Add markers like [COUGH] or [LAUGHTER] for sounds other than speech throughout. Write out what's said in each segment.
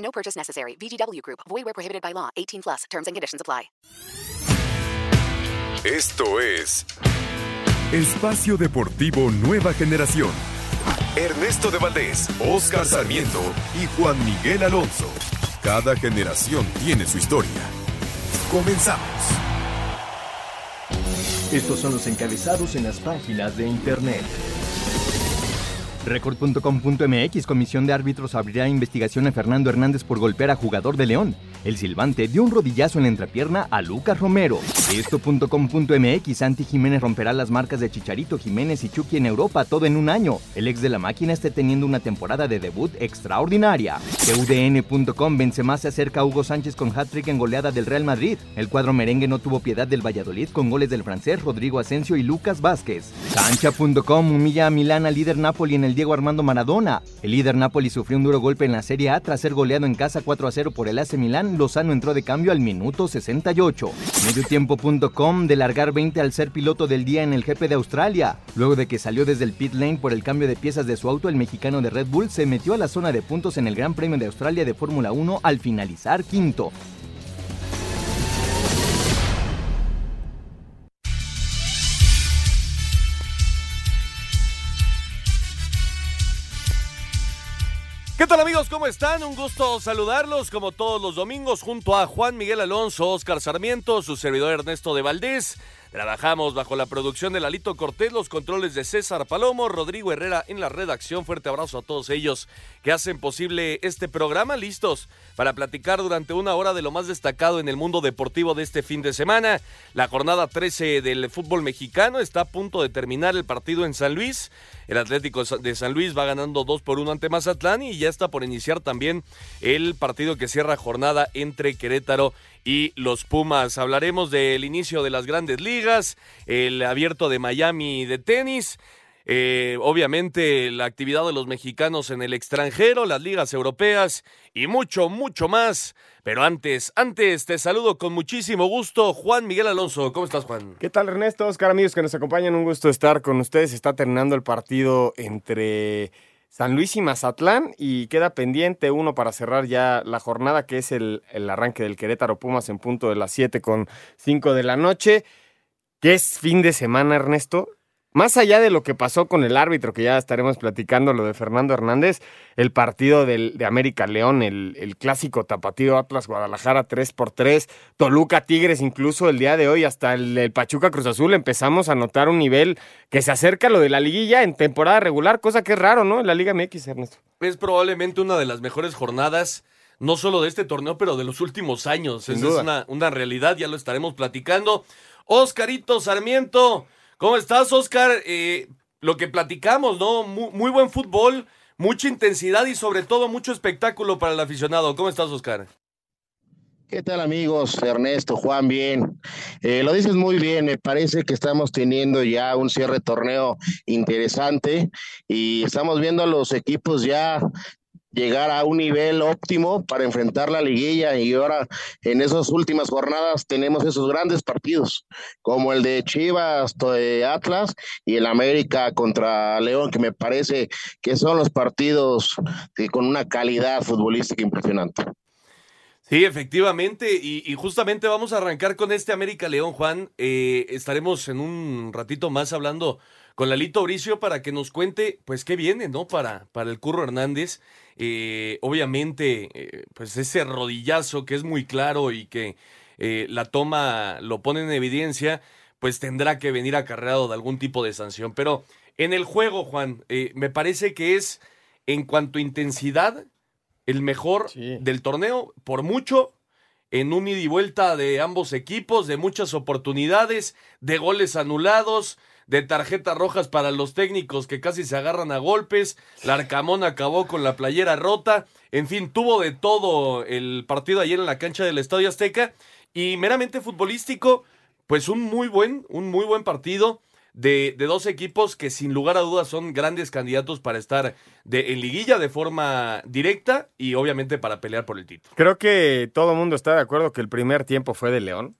No purchase necessary. VGW Group. Void where prohibited by law. 18 plus. Terms and conditions apply. Esto es Espacio Deportivo Nueva Generación. Ernesto de Valdés, Oscar Sarmiento y Juan Miguel Alonso. Cada generación tiene su historia. Comenzamos. Estos son los encabezados en las páginas de internet. Record.com.mx Comisión de Árbitros abrirá investigación a Fernando Hernández por golpear a jugador de León. El silbante dio un rodillazo en la entrepierna a Lucas Romero. Esto.com.mx Santi Jiménez romperá las marcas de Chicharito Jiménez y Chucky en Europa todo en un año. El ex de la máquina está teniendo una temporada de debut extraordinaria. UDN.com Benzema se acerca a Hugo Sánchez con hat-trick en goleada del Real Madrid. El cuadro merengue no tuvo piedad del Valladolid con goles del francés Rodrigo Asensio y Lucas Vázquez. Cancha.com humilla a Milán al líder Napoli en el Diego Armando Maradona. El líder Napoli sufrió un duro golpe en la Serie A tras ser goleado en casa 4 a 0 por el AC Milán. Lozano entró de cambio al minuto 68. Mediotiempo.com de largar 20 al ser piloto del día en el GP de Australia. Luego de que salió desde el pit lane por el cambio de piezas de su auto, el mexicano de Red Bull se metió a la zona de puntos en el Gran Premio de Australia de Fórmula 1 al finalizar quinto. Tal amigos? ¿Cómo están? Un gusto saludarlos como todos los domingos junto a Juan Miguel Alonso, Oscar Sarmiento, su servidor Ernesto de Valdés. Trabajamos bajo la producción de Lalito Cortés, los controles de César Palomo, Rodrigo Herrera en la redacción. Fuerte abrazo a todos ellos que hacen posible este programa. Listos para platicar durante una hora de lo más destacado en el mundo deportivo de este fin de semana. La jornada 13 del fútbol mexicano está a punto de terminar el partido en San Luis. El Atlético de San Luis va ganando 2 por 1 ante Mazatlán y ya está por iniciar también el partido que cierra jornada entre Querétaro y los Pumas. Hablaremos del inicio de las grandes ligas, el abierto de Miami de tenis. Eh, obviamente la actividad de los mexicanos en el extranjero, las ligas europeas y mucho, mucho más. Pero antes, antes te saludo con muchísimo gusto, Juan Miguel Alonso. ¿Cómo estás, Juan? ¿Qué tal, Ernesto? Oscar, amigos que nos acompañan, un gusto estar con ustedes. Está terminando el partido entre San Luis y Mazatlán y queda pendiente uno para cerrar ya la jornada que es el, el arranque del Querétaro Pumas en punto de las 7 con 5 de la noche. ¿Qué es fin de semana, Ernesto? Más allá de lo que pasó con el árbitro, que ya estaremos platicando, lo de Fernando Hernández, el partido del, de América León, el, el clásico tapatío Atlas Guadalajara 3 por 3 Toluca Tigres, incluso el día de hoy, hasta el, el, Pachuca Cruz Azul, empezamos a notar un nivel que se acerca a lo de la liguilla en temporada regular, cosa que es raro, ¿no? En la Liga MX, Ernesto. Es probablemente una de las mejores jornadas no solo de este torneo, pero de los últimos años. Esa es una, una realidad, ya lo estaremos platicando. Oscarito Sarmiento. ¿Cómo estás, Oscar? Eh, lo que platicamos, ¿no? Muy, buen fútbol, mucha intensidad y sobre todo mucho espectáculo para el aficionado. ¿Cómo estás, Oscar? ¿Qué tal amigos? Ernesto, Juan, bien. Eh, lo dices muy bien, me parece que estamos teniendo ya un cierre torneo interesante y estamos viendo a los equipos ya llegar a un nivel óptimo para enfrentar la liguilla y ahora en esas últimas jornadas tenemos esos grandes partidos como el de Chivas de Atlas y el América contra León que me parece que son los partidos que con una calidad futbolística impresionante. Sí, efectivamente, y, y, justamente vamos a arrancar con este América León, Juan. Eh, estaremos en un ratito más hablando con Lalito Bricio para que nos cuente, pues, qué viene, ¿no? Para, para el Curro Hernández. Eh, obviamente, eh, pues ese rodillazo que es muy claro y que eh, la toma lo pone en evidencia, pues tendrá que venir acarreado de algún tipo de sanción. Pero en el juego, Juan, eh, me parece que es, en cuanto a intensidad, el mejor sí. del torneo, por mucho, en un ida y vuelta de ambos equipos, de muchas oportunidades, de goles anulados, de tarjetas rojas para los técnicos que casi se agarran a golpes. Larcamón acabó con la playera rota. En fin, tuvo de todo el partido ayer en la cancha del Estadio Azteca. Y meramente futbolístico, pues un muy buen, un muy buen partido de, de, dos equipos que sin lugar a dudas son grandes candidatos para estar de, en liguilla de forma directa y obviamente para pelear por el título. Creo que todo el mundo está de acuerdo que el primer tiempo fue de León.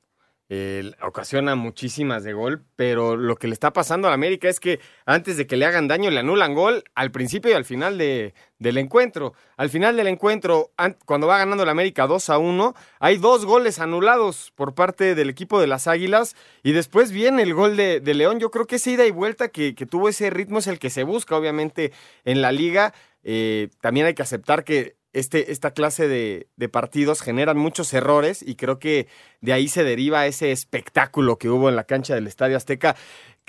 Eh, ocasiona muchísimas de gol, pero lo que le está pasando a América es que antes de que le hagan daño le anulan gol al principio y al final de, del encuentro. Al final del encuentro, cuando va ganando la América 2 a 1, hay dos goles anulados por parte del equipo de las Águilas y después viene el gol de, de León. Yo creo que esa ida y vuelta que, que, tuvo ese ritmo es el que se busca obviamente en la liga. Eh, también hay que aceptar que este, esta clase de, de, partidos generan muchos errores y creo que de ahí se deriva ese espectáculo que hubo en la cancha del Estadio Azteca.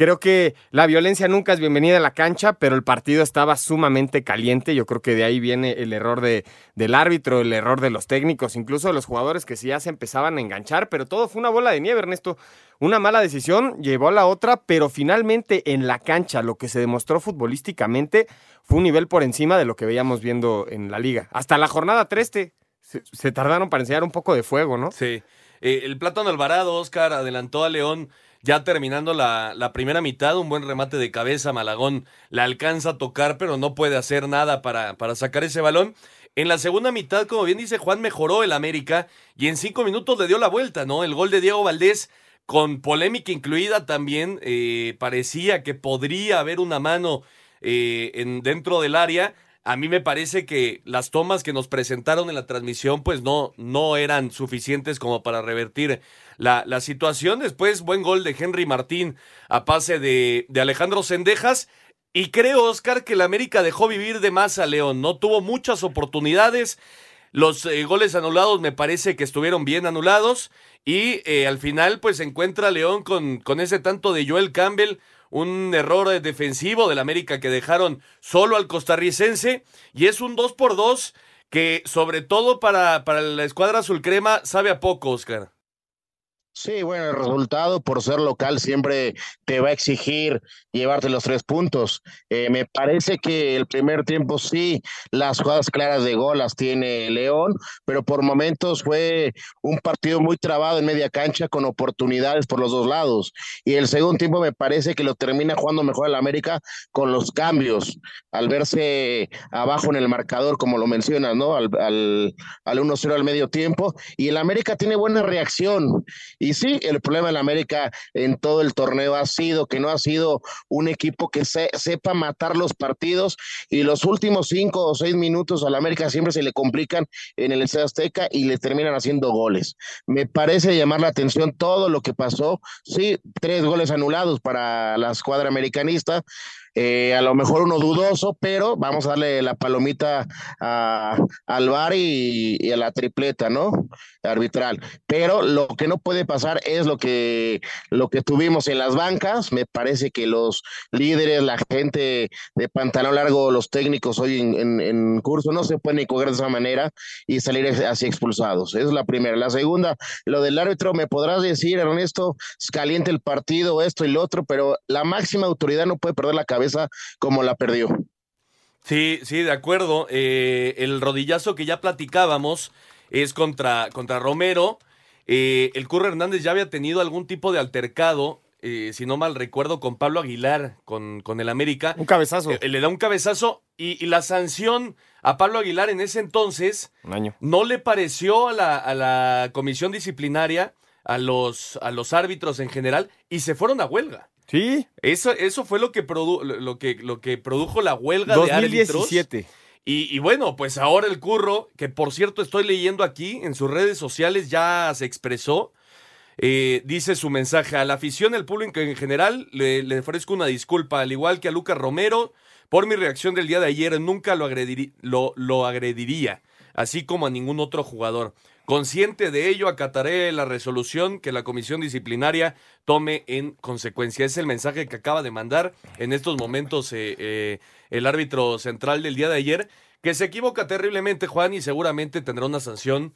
Creo que la violencia nunca es bienvenida a la cancha, pero el partido estaba sumamente caliente. Yo creo que de ahí viene el error de, del árbitro, el error de los técnicos, incluso de los jugadores que sí ya se empezaban a enganchar, pero todo fue una bola de nieve, Ernesto. Una mala decisión llevó a la otra, pero finalmente en la cancha lo que se demostró futbolísticamente fue un nivel por encima de lo que veíamos viendo en la liga. Hasta la jornada 3 se, tardaron para enseñar un poco de fuego, ¿no? Sí. Eh, el Plátano Alvarado, Oscar, adelantó a León ya terminando la, la, primera mitad, un buen remate de cabeza, Malagón la alcanza a tocar, pero no puede hacer nada para, para sacar ese balón. En la segunda mitad, como bien dice Juan, mejoró el América y en cinco minutos le dio la vuelta, ¿no? El gol de Diego Valdés, con polémica incluida también, eh, parecía que podría haber una mano eh, en, dentro del área. A mí me parece que las tomas que nos presentaron en la transmisión, pues no, no eran suficientes como para revertir la, la situación. Después, buen gol de Henry Martín a pase de, de Alejandro Sendejas. Y creo, Oscar, que el América dejó vivir de más a León. No tuvo muchas oportunidades. Los eh, goles anulados me parece que estuvieron bien anulados. Y eh, al final, pues se encuentra León con, con ese tanto de Joel Campbell un error defensivo del América que dejaron solo al costarricense y es un 2 por 2 que sobre todo para, para la escuadra azul crema sabe a poco, Oscar. Sí, bueno, el resultado por ser local siempre te va a exigir llevarte los tres puntos. Eh, me parece que el primer tiempo sí, las jugadas claras de gol las tiene León, pero por momentos fue un partido muy trabado en media cancha con oportunidades por los dos lados. Y el segundo tiempo me parece que lo termina jugando mejor el América con los cambios, al verse abajo en el marcador, como lo mencionas, ¿no? Al, al, al 1-0 al medio tiempo. Y el América tiene buena reacción y sí, el problema del América en todo el torneo ha sido que no ha sido un equipo que se, sepa matar los partidos y los últimos cinco o seis minutos al América siempre se le complican en el Estadio Azteca y le terminan haciendo goles. Me parece llamar la atención todo lo que pasó. Sí, tres goles anulados para la escuadra americanista. Eh, a lo mejor uno dudoso, pero vamos a darle la palomita a, al VAR y, y, a la tripleta, ¿no? Arbitral. Pero lo que no puede pasar es lo que, lo que tuvimos en las bancas. Me parece que los líderes, la gente de pantalón largo, los técnicos hoy en, en, en curso, no se pueden coger de esa manera y salir así expulsados. Esa es la primera. La segunda, lo del árbitro, me podrás decir, Ernesto, es caliente el partido, esto y lo otro, pero la máxima autoridad no puede perder la cabeza como la perdió. Sí, sí, de acuerdo. Eh, el rodillazo que ya platicábamos es contra, contra Romero. Eh, el Curro Hernández ya había tenido algún tipo de altercado, eh, si no mal recuerdo, con Pablo Aguilar, con, con el América. Un cabezazo. le da un cabezazo y, y, la sanción a Pablo Aguilar en ese entonces un año. no le pareció a la, a la comisión disciplinaria, a los, a los árbitros en general, y se fueron a huelga. Sí. Eso, eso fue lo que, produ lo, que, lo que produjo la huelga 2017. de árbitros. Y, y, bueno, pues ahora el curro, que por cierto estoy leyendo aquí en sus redes sociales, ya se expresó. Eh, dice su mensaje a la afición, al público en general, le, le, ofrezco una disculpa, al igual que a Lucas Romero, por mi reacción del día de ayer, nunca lo, agredirí, lo, lo agrediría, así como a ningún otro jugador. Consciente de ello, acataré la resolución que la comisión disciplinaria tome en consecuencia. Es el mensaje que acaba de mandar en estos momentos eh, eh, el árbitro central del día de ayer, que se equivoca terriblemente, Juan, y seguramente tendrá una sanción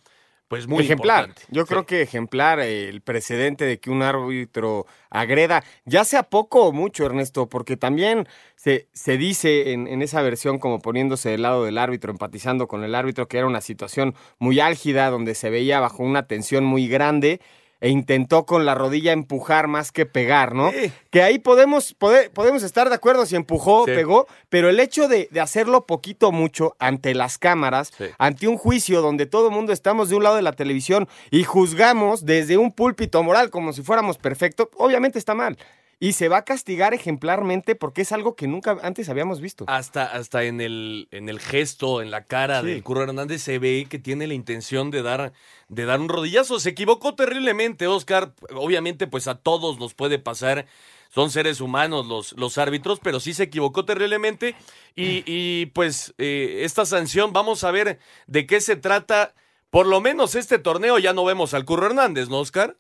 pues muy ejemplar. importante. Yo creo que ejemplar el precedente de que un árbitro agreda, ya sea poco o mucho, Ernesto, porque también se, se dice en, en esa versión como poniéndose del lado del árbitro, empatizando con el árbitro, que era una situación muy álgida, donde se veía bajo una tensión muy grande e intentó con la rodilla empujar más que pegar, ¿no? Sí. Que ahí podemos, pode- podemos estar de acuerdo si empujó o Sí. pegó, pero el hecho de, de hacerlo poquito mucho ante las cámaras, Sí. ante un juicio donde todo el mundo estamos de un lado de la televisión y juzgamos desde un púlpito moral como si fuéramos perfectos, obviamente está mal. Y se va a castigar ejemplarmente porque es algo que nunca antes habíamos visto. Hasta, hasta en el, en el gesto, en la cara Sí. del Curro Hernández se ve que tiene la intención de dar, de dar un rodillazo. Se equivocó terriblemente, Oscar. Obviamente, pues a todos nos puede pasar. Son seres humanos los, los árbitros, pero sí se equivocó terriblemente. Y, y, pues eh, esta sanción, vamos a ver de qué se trata. Por lo menos este torneo ya no vemos al Curro Hernández, ¿no, Oscar?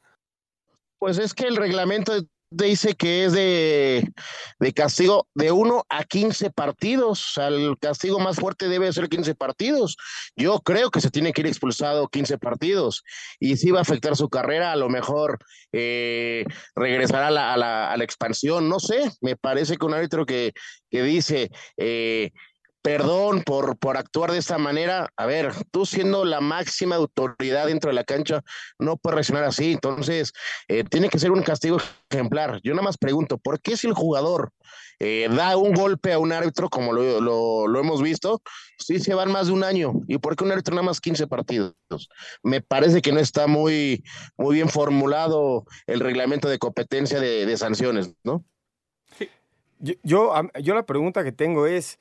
Pues es que el reglamento dice que es de, de castigo de 1 a 15 partidos. O sea, el castigo más fuerte debe ser 15 partidos. Yo creo que se tiene que ir expulsado 15 partidos. Y si va a afectar su carrera, a lo mejor eh, regresará a la expansión. No sé, me parece que un árbitro que, que dice... Eh, perdón por, por actuar de esta manera. A ver, tú siendo la máxima autoridad dentro de la cancha, no puedes reaccionar así. Entonces, eh, tiene que ser un castigo ejemplar. Yo nada más pregunto, ¿por qué si el jugador eh, da un golpe a un árbitro, como lo, lo, hemos visto, sí se van más de un año? ¿Y por qué un árbitro nada más 15 partidos? Me parece que no está muy, muy bien formulado el reglamento de competencia de, de sanciones, ¿no? Yo, yo, yo la pregunta que tengo es,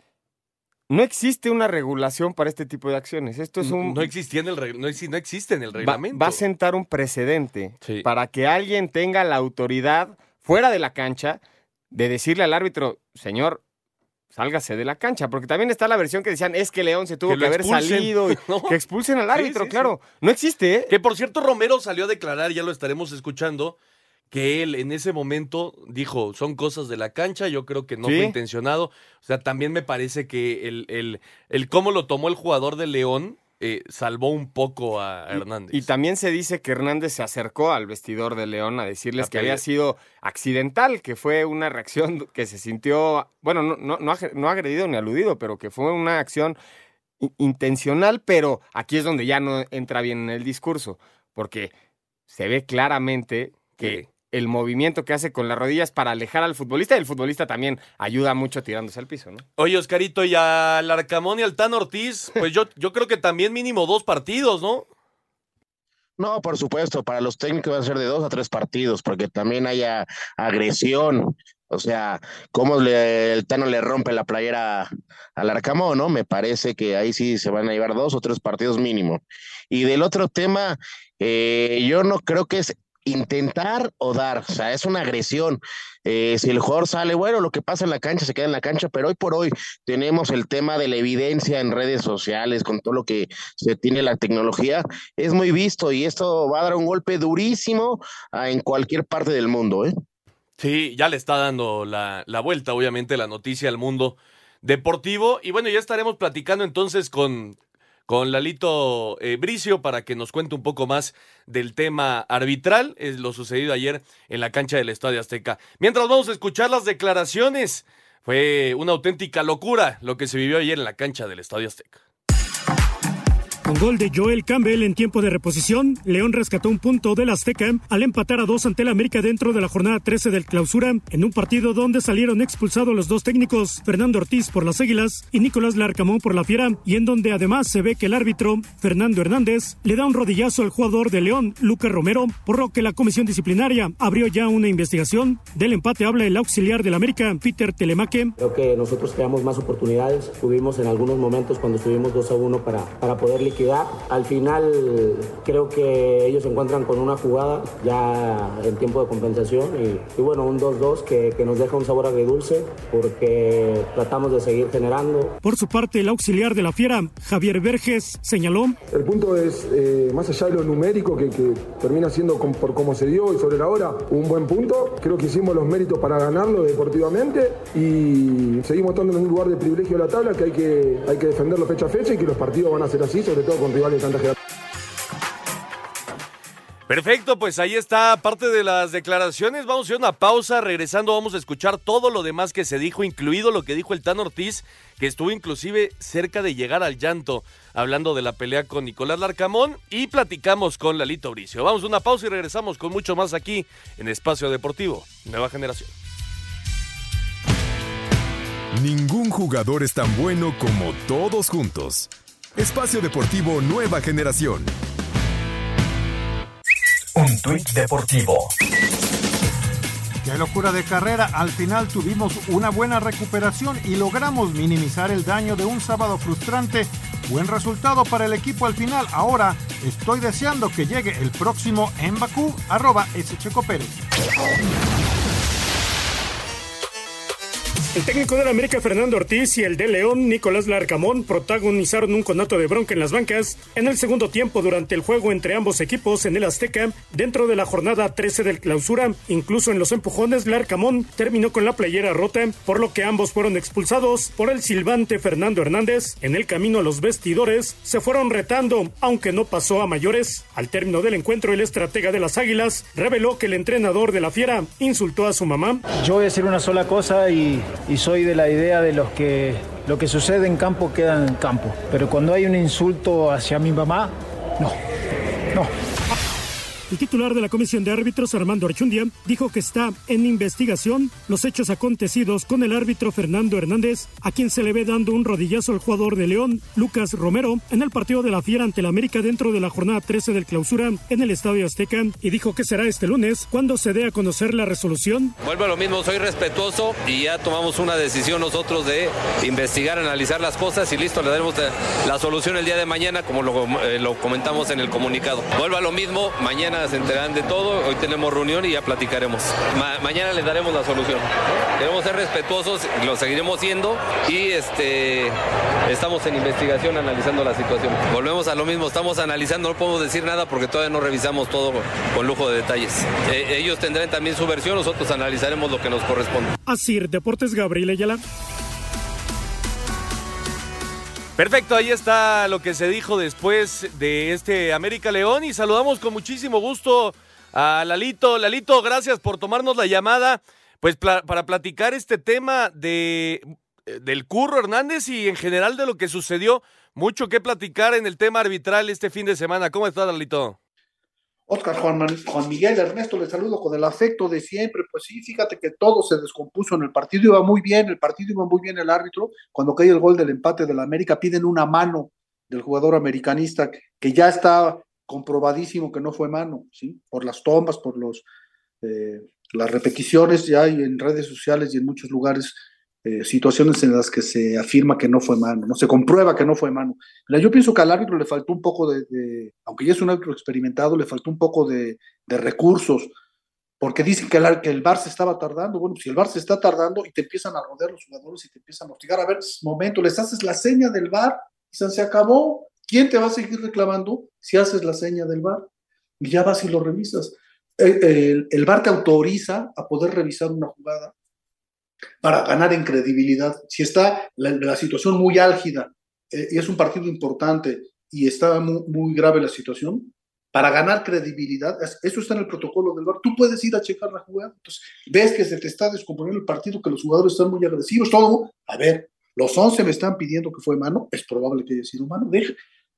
no existe una regulación para este tipo de acciones. Esto es un. No existía en el reg- no, exi- no existe en el reglamento. Va, va a sentar un precedente Sí. para que alguien tenga la autoridad fuera de la cancha de decirle al árbitro, señor, sálgase de la cancha. Porque también está la versión que decían, es que León se tuvo Que haber expulsen. salido y [LAUGHS] No. que expulsen al Sí, árbitro, sí, claro. No existe, ¿eh? Que por cierto, Romero salió a declarar, ya lo estaremos escuchando, que él en ese momento dijo, son cosas de la cancha, yo creo que no Sí. fue intencionado. O sea, también me parece que el, el, el cómo lo tomó el jugador de León eh, salvó un poco a Hernández. Y también se dice que Hernández se acercó al vestidor de León a decirles A que había sido accidental, que fue una reacción [LAUGHS] que se sintió, bueno, no, no, no, no agredido ni aludido, pero que fue una acción intencional, pero aquí es donde ya no entra bien en el discurso, porque se ve claramente que el movimiento que hace con las rodillas para alejar al futbolista y el futbolista también ayuda mucho tirándose al piso, ¿no? Oye, Oscarito, y al Arcamón y al Tan Ortiz, pues yo, yo creo que también mínimo dos partidos, ¿no? No, por supuesto, para los técnicos va a ser de dos a tres partidos, porque también haya agresión. O sea, cómo le, el Tano le rompe la playera al Arcamón, ¿no? Me parece que ahí sí se van a llevar dos o tres partidos mínimo. Y del otro tema, eh, yo no creo que es intentar o dar, o sea, es una agresión. Eh, si el jugador sale, bueno, lo que pasa en la cancha se queda en la cancha, pero hoy por hoy tenemos el tema de la evidencia en redes sociales, con todo lo que se tiene la tecnología, es muy visto y esto va a dar un golpe durísimo en cualquier parte del mundo, ¿eh? Sí, ya le está dando la, la vuelta, obviamente, la noticia al mundo deportivo. Y bueno, ya estaremos platicando entonces con, con Lalito eh, Bricio para que nos cuente un poco más del tema arbitral, es lo sucedido ayer en la cancha del Estadio Azteca. Mientras vamos a escuchar las declaraciones, fue una auténtica locura lo que se vivió ayer en la cancha del Estadio Azteca. Con gol de Joel Campbell en tiempo de reposición, León rescató un punto del Azteca al empatar a dos ante el América dentro de la jornada 13 del clausura, en un partido donde salieron expulsados los dos técnicos, Fernando Ortiz por las Águilas y Nicolás Larcamón por la Fiera, y en donde además se ve que el árbitro, Fernando Hernández, le da un rodillazo al jugador de León, Lucas Romero, por lo que la comisión disciplinaria abrió ya una investigación. Del empate habla el auxiliar del América, Peter Telemaque. Creo que nosotros creamos más oportunidades, tuvimos en algunos momentos cuando estuvimos 2 a 1 para, para poder liquidar. Al final creo que ellos se encuentran con una jugada ya en tiempo de compensación y, y bueno, un 2-2 que, que, nos deja un sabor agridulce porque tratamos de seguir generando. Por su parte, el auxiliar de la Fiera, Javier Verges, señaló. El punto es, eh, más allá de lo numérico, que, que termina siendo con, por cómo se dio y sobre la hora, un buen punto. Creo que hicimos los méritos para ganarlo deportivamente y seguimos estando en un lugar de privilegio de la tabla que hay que, hay que defenderlo fecha a fecha y que los partidos van a ser así, sobre todo con rivales de tanta jerarquía. Perfecto, pues ahí está parte de las declaraciones. Vamos a hacer una pausa. Regresando, vamos a escuchar todo lo demás que se dijo, incluido lo que dijo el Tan Ortiz, que estuvo inclusive cerca de llegar al llanto, hablando de la pelea con Nicolás Larcamón. Y platicamos con Lalito Bricio. Vamos a una pausa y regresamos con mucho más aquí en Espacio Deportivo, Nueva Generación. Ningún jugador es tan bueno como todos juntos. Espacio Deportivo Nueva Generación. Un tuit deportivo. Qué locura de carrera, al final tuvimos una buena recuperación y logramos minimizar el daño de un sábado frustrante. Buen resultado para el equipo al final. Ahora estoy deseando que llegue el próximo en Bakú, arroba S. Checo Pérez. El técnico del América Fernando Ortiz y el de León Nicolás Larcamón protagonizaron un conato de bronca en las bancas en el segundo tiempo durante el juego entre ambos equipos en el Azteca dentro de la jornada 13 del clausura. Incluso en los empujones Larcamón terminó con la playera rota, por lo que ambos fueron expulsados por el silbante Fernando Hernández. En el camino a los vestidores se fueron retando, aunque no pasó a mayores. Al término del encuentro, el estratega de las Águilas reveló que el entrenador de la Fiera insultó a su mamá. Yo voy a decir una sola cosa y y soy de la idea de los que lo que sucede en campo queda en campo. Pero cuando hay un insulto hacia mi mamá, no, no. El titular de la Comisión de Árbitros, Armando Archundia, dijo que está en investigación los hechos acontecidos con el árbitro Fernando Hernández, a quien se le ve dando un rodillazo al jugador de León, Lucas Romero, en el partido de la Fiera ante el América dentro de la jornada 13 del clausura en el Estadio Azteca, y dijo que será este lunes cuando se dé a conocer la resolución. Vuelvo a lo mismo, soy respetuoso y ya tomamos una decisión nosotros de investigar, analizar las cosas y listo, le daremos la solución el día de mañana, como lo, eh, lo comentamos en el comunicado. Vuelvo a lo mismo, mañana se enterarán de todo. Hoy tenemos reunión y ya platicaremos. mañana les daremos la solución. Queremos ser respetuosos, lo seguiremos siendo y este, estamos en investigación analizando la situación. Volvemos a lo mismo, estamos analizando, no podemos decir nada porque todavía no revisamos todo con lujo de detalles. Eh, ellos tendrán también su versión, nosotros analizaremos lo que nos corresponde. Así, Deportes Gabriel Ayala. Perfecto, ahí está lo que se dijo después de este América León y saludamos con muchísimo gusto a Lalito. Lalito, gracias por tomarnos la llamada, pues para platicar este tema de del Curro Hernández y en general de lo que sucedió. Mucho que platicar en el tema arbitral este fin de semana. ¿Cómo estás, Lalito? Oscar Juan, Juan, Miguel Ernesto, le saludo con el afecto de siempre. Pues sí, fíjate que todo se descompuso en el partido, iba muy bien, el partido iba muy bien el árbitro. Cuando cae el gol del empate de la América, piden una mano del jugador americanista que ya está comprobadísimo que no fue mano, ¿sí? Por las tomas, por los, eh, las repeticiones, ya hay en redes sociales y en muchos lugares eh, situaciones en las que se afirma que no fue mano, no se comprueba que no fue mano. yo pienso que al árbitro le faltó un poco de, aunque ya es un árbitro experimentado, le faltó un poco de, recursos, porque dicen que el, que el VAR se estaba tardando. Bueno, si el VAR se está tardando y te empiezan a rodear los jugadores y te empiezan a hostigar, a ver, momento, les haces la seña del VAR y se acabó. ¿Quién te va a seguir reclamando si haces la seña del VAR? Y ya vas y lo revisas. El, el, VAR te autoriza a poder revisar una jugada para ganar en credibilidad. Si está la, situación muy álgida eh, y es un partido importante y está muy, grave la situación, para ganar credibilidad, eso está en el protocolo del VAR, tú puedes ir a checar la jugada, entonces ves que se te está descomponiendo el partido, que los jugadores están muy agresivos, todo, a ver, los 11 me están pidiendo que fue mano, es probable que haya sido mano, deje,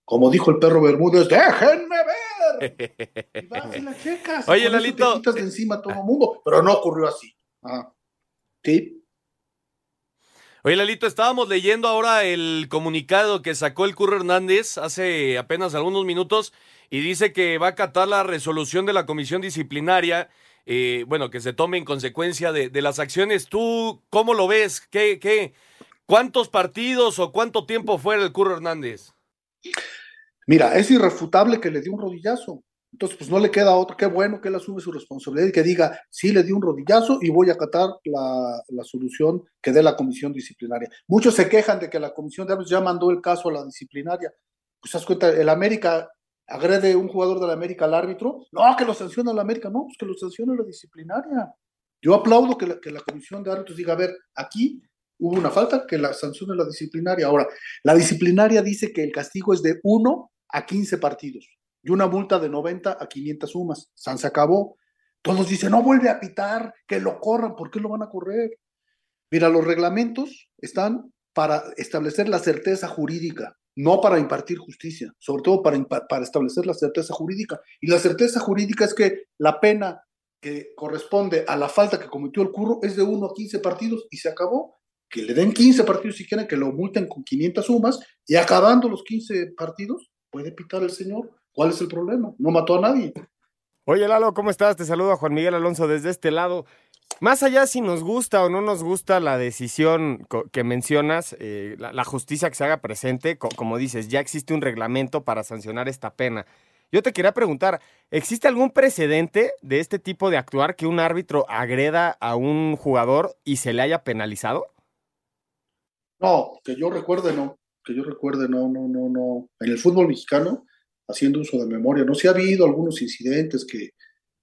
como dijo el perro Bermúdez, déjenme ver. [LAUGHS] Y vas y la checas. Oye, Lalito. Te quitas de encima a todo el mundo, pero no ocurrió así. Ah. Sí. Oye, Lalito, estábamos leyendo ahora el comunicado que sacó el Curro Hernández hace apenas algunos minutos y dice que va a acatar la resolución de la comisión disciplinaria, eh, bueno, que se tome en consecuencia de, las acciones. ¿Tú cómo lo ves? ¿Qué, qué, ¿Cuántos partidos o cuánto tiempo fuera el Curro Hernández? Mira, es irrefutable que le dio un rodillazo. Entonces, pues no le queda otro. Qué bueno que él asume su responsabilidad y que diga, sí, le di un rodillazo y voy a acatar la, solución que dé la comisión disciplinaria. Muchos se quejan de que la comisión de árbitros ya mandó el caso a la disciplinaria. Pues, ¿te das cuenta? El América agrede un jugador del América al árbitro. No, que lo sanciona el América. No, pues que lo sanciona la disciplinaria. Yo aplaudo que la, que la comisión de árbitros diga, a ver, aquí hubo una falta, que la sancione la disciplinaria. Ahora, la disciplinaria dice que el castigo es de 1 a 15 partidos y una multa de 90 a 500 sumas. San se acabó. Todos dicen, no vuelve a pitar, que lo corran, ¿por qué lo van a correr? Mira, los reglamentos están para establecer la certeza jurídica, no para impartir justicia, sobre todo para, para establecer la certeza jurídica. Y la certeza jurídica es que la pena que corresponde a la falta que cometió el curro es de 1 a 15 partidos y se acabó. Que le den 15 partidos si quieren, que lo multen con 500 sumas y acabando los 15 partidos, puede pitar el señor. ¿Cuál es el problema? No mató a nadie. Oye, Lalo, ¿cómo estás? Te saludo a Juan Miguel Alonso desde este lado. Más allá si nos gusta o no nos gusta la decisión que mencionas, eh, la, justicia que se haga presente, como dices, ya existe un reglamento para sancionar esta pena. Yo te quería preguntar, ¿existe algún precedente de este tipo de actuar que un árbitro agreda a un jugador y se le haya penalizado? No, que yo recuerde no, que yo recuerde no, no, no, no. En el fútbol mexicano haciendo uso de memoria. No si ha habido algunos incidentes que,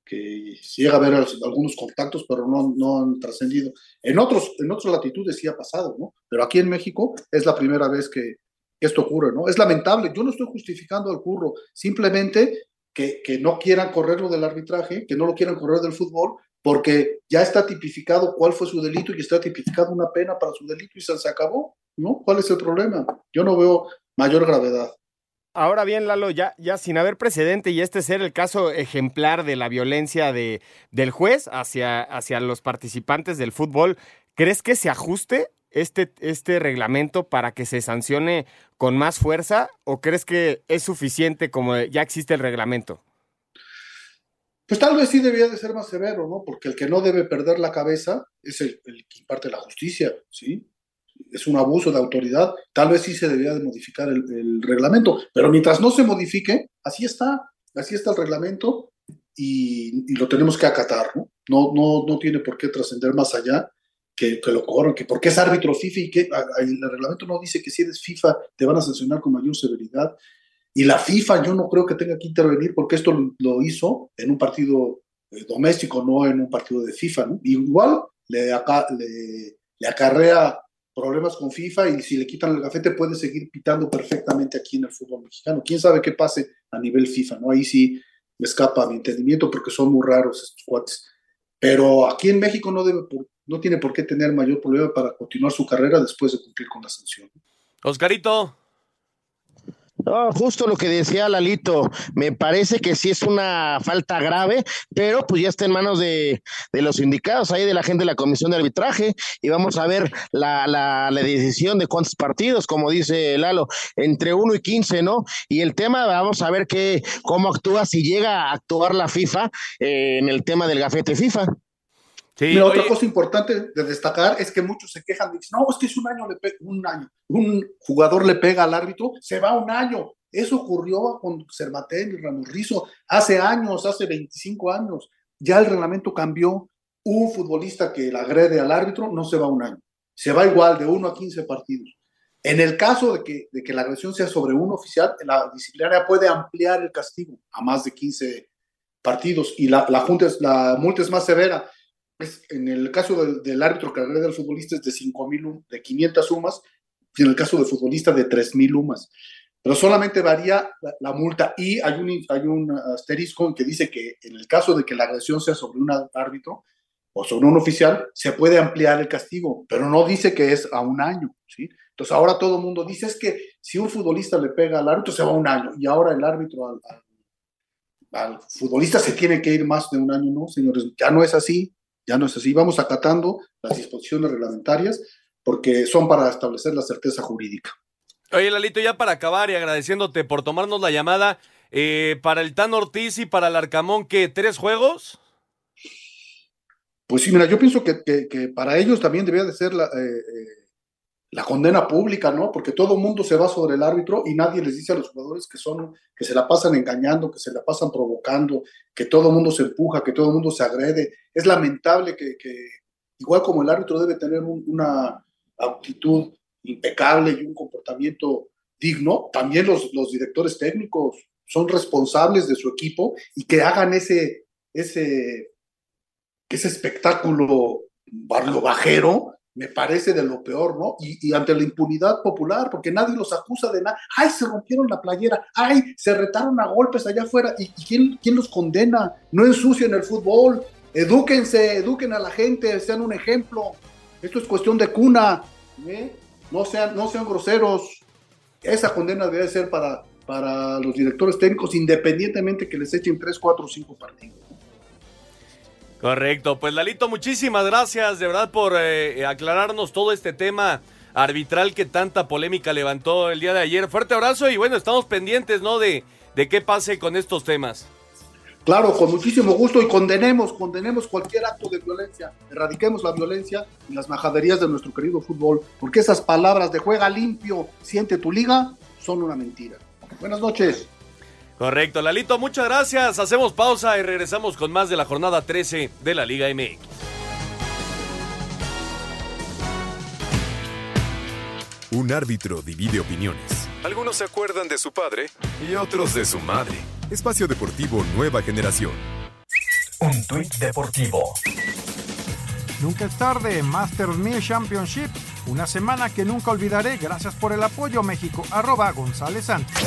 que llega a haber algunos contactos, pero no, no han trascendido. En, otros, en otras latitudes sí ha pasado, ¿no? Pero aquí en México es la primera vez que esto ocurre, ¿no? Es lamentable. Yo no estoy justificando al curro, simplemente que, que no quieran correrlo del arbitraje, que no lo quieran correr del fútbol, porque ya está tipificado cuál fue su delito y está tipificado una pena para su delito y se, se acabó, ¿no? ¿Cuál es el problema? Yo no veo mayor gravedad. Ahora bien, Lalo, ya, ya sin haber precedente y este ser el caso ejemplar de la violencia de, del juez hacia, hacia los participantes del fútbol, ¿crees que se ajuste este, este reglamento para que se sancione con más fuerza o crees que es suficiente como ya existe el reglamento? Pues tal vez sí debía de ser más severo, ¿no? Porque el que no debe perder la cabeza es el, el que imparte la justicia, ¿sí? Es un abuso de autoridad, tal vez sí se debía de modificar el, reglamento, pero mientras no se modifique, así está, así está el reglamento y, lo tenemos que acatar, ¿no? No, no, no tiene por qué trascender más allá que, que, lo corran, que porque es árbitro FIFA y que el reglamento no dice que si eres FIFA te van a sancionar con mayor severidad. Y la FIFA yo no creo que tenga que intervenir porque esto lo, hizo en un partido eh, doméstico, no en un partido de FIFA. ¿no? Igual le, acá, le, le acarrea problemas con FIFA y si le quitan el gafete puede seguir pitando perfectamente aquí en el fútbol mexicano. ¿Quién sabe qué pase a nivel FIFA? ¿no? Ahí sí me escapa mi entendimiento porque son muy raros estos cuates. Pero aquí en México no, debe, no tiene por qué tener mayor problema para continuar su carrera después de cumplir con la sanción. Oscarito. Justo lo que decía Lalito, me parece que sí es una falta grave, pero pues ya está en manos de, los sindicatos, ahí de la gente de la comisión de arbitraje, y vamos a ver la, la, decisión de cuántos partidos, como dice Lalo, entre uno y quince, ¿no? Y el tema, vamos a ver qué, cómo actúa, si llega a actuar la FIFA eh, en el tema del gafete FIFA. Sí, otra cosa importante de destacar es que muchos se quejan, dicen, no, es que es un año, le un año, un jugador le pega al árbitro, se va un año. Eso ocurrió con Cermatel y Ramos Rizo hace años, hace 25 años. Ya el reglamento cambió. Un futbolista que le agrede al árbitro no se va un año, se va igual de 1 a 15 partidos. En el caso de que, de que la agresión sea sobre un oficial, la disciplinaria puede ampliar el castigo a más de 15 partidos y la, la, junta es, la multa es más severa en el caso del, árbitro que agrede al futbolista es de 5.000, de 500 sumas, y en el caso del futbolista de 3.000 lumas. Pero solamente varía la, multa y hay un, hay un asterisco que dice que en el caso de que la agresión sea sobre un árbitro o sobre un oficial, se puede ampliar el castigo, pero no dice que es a un año, ¿sí? Entonces ahora todo el mundo dice es que si un futbolista le pega al árbitro se va a un año y ahora el árbitro al, al futbolista se tiene que ir más de un año, ¿no, señores? Ya no es así, ya no es así, vamos acatando las disposiciones reglamentarias porque son para establecer la certeza jurídica. Oye, Lalito, ya para acabar y agradeciéndote por tomarnos la llamada, eh, para el Tan Ortiz y para el Arcamón, ¿qué? ¿Tres juegos? Pues sí, mira, yo pienso que, para ellos también debía de ser la, eh, eh, la condena pública, ¿no? Porque todo el mundo se va sobre el árbitro y nadie les dice a los jugadores que son, que se la pasan engañando, que se la pasan provocando, que todo el mundo se empuja, que todo el mundo se agrede. Es lamentable que, igual como el árbitro debe tener una actitud impecable y un comportamiento digno, también los, los directores técnicos son responsables de su equipo y que hagan ese, ese, ese espectáculo barrio bajero me parece de lo peor, ¿no? Y, ante la impunidad popular, porque nadie los acusa de nada. ¡Ay, se rompieron la playera! ¡Ay, se retaron a golpes allá afuera! ¿Y, quién, quién, los condena? No ensucien el fútbol, edúquense, eduquen a la gente, sean un ejemplo. Esto es cuestión de cuna, ¿eh? no, sean, no sean groseros. Esa condena debe ser para, para los directores técnicos, independientemente que les echen 3, 4 o 5 partidos. Correcto, pues Lalito, muchísimas gracias de verdad por eh, aclararnos todo este tema arbitral que tanta polémica levantó el día de ayer. Fuerte abrazo y bueno, estamos pendientes, ¿no? De, de qué pase con estos temas. Claro, con muchísimo gusto y condenemos, condenemos cualquier acto de violencia, erradiquemos la violencia y las majaderías de nuestro querido fútbol, porque esas palabras de juega limpio, siente tu liga, son una mentira. Buenas noches. Correcto, Lalito, muchas gracias. Hacemos pausa y regresamos con más de la jornada 13 de la Liga MX. Un árbitro divide opiniones. Algunos se acuerdan de su padre y otros de su madre. Espacio Deportivo Nueva Generación. Un tuit deportivo. Nunca es tarde, Masters 1000 Championship. Una semana que nunca olvidaré. Gracias por el apoyo, México. Arroba González Santos.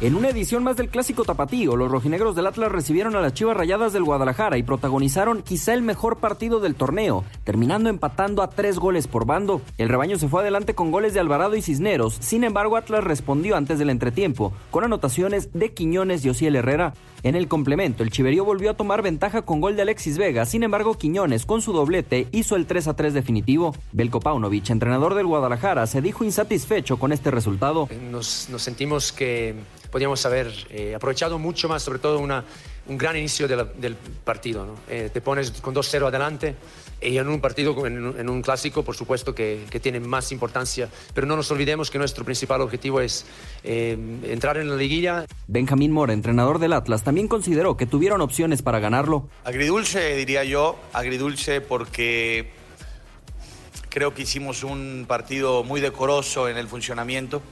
En una edición más del clásico tapatío, los rojinegros del Atlas recibieron a las Chivas Rayadas del Guadalajara y protagonizaron quizá el mejor partido del torneo, terminando empatando a tres goles por bando. El rebaño se fue adelante con goles de Alvarado y Cisneros, sin embargo Atlas respondió antes del entretiempo, con anotaciones de Quiñones y Ociel Herrera. En el complemento, el Chiverío volvió a tomar ventaja con gol de Alexis Vega, sin embargo Quiñones, con su doblete, hizo el 3 a 3 definitivo. Belko Paunovic, entrenador del Guadalajara, se dijo insatisfecho con este resultado. Nos, nos sentimos que podríamos haber eh, aprovechado mucho más, sobre todo una, un gran inicio de la, del partido. ¿no? Eh, te pones con 2-0 adelante y en un partido, en, en un clásico, por supuesto que, que, tiene más importancia, pero no nos olvidemos que nuestro principal objetivo es eh, entrar en la liguilla. Benjamín Mora, entrenador del Atlas, también consideró que tuvieron opciones para ganarlo. Agridulce, diría yo, agridulce porque creo que hicimos un partido muy decoroso en el funcionamiento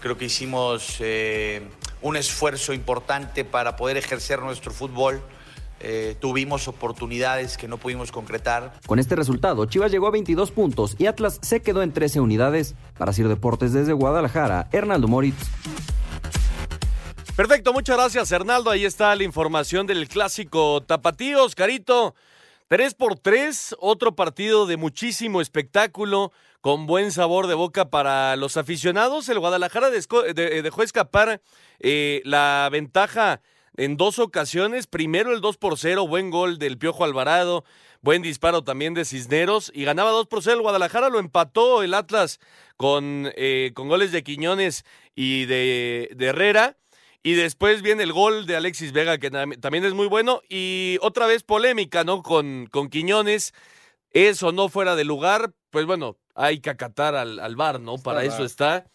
Creo que hicimos eh, un esfuerzo importante para poder ejercer nuestro fútbol. Eh, tuvimos oportunidades que no pudimos concretar. Con este resultado, Chivas llegó a 22 puntos y Atlas se quedó en 13 unidades. Para Sir Deportes desde Guadalajara, Hernaldo Moritz. Perfecto, muchas gracias Hernaldo. Ahí está la información del clásico Tapatíos, Carito. 3 por 3, otro partido de muchísimo espectáculo, con buen sabor de boca para los aficionados. El Guadalajara dejó escapar eh, la ventaja en dos ocasiones. Primero el 2 por 0, buen gol del Piojo Alvarado, buen disparo también de Cisneros y ganaba 2 por 0. El Guadalajara lo empató el Atlas con, eh, con goles de Quiñones y de, de Herrera. Y después viene el gol de Alexis Vega, que también es muy bueno. Y otra vez polémica, ¿no? Con, con Quiñones. Eso no fuera de lugar. Pues bueno, hay que acatar al, al bar, ¿no? Para eso está.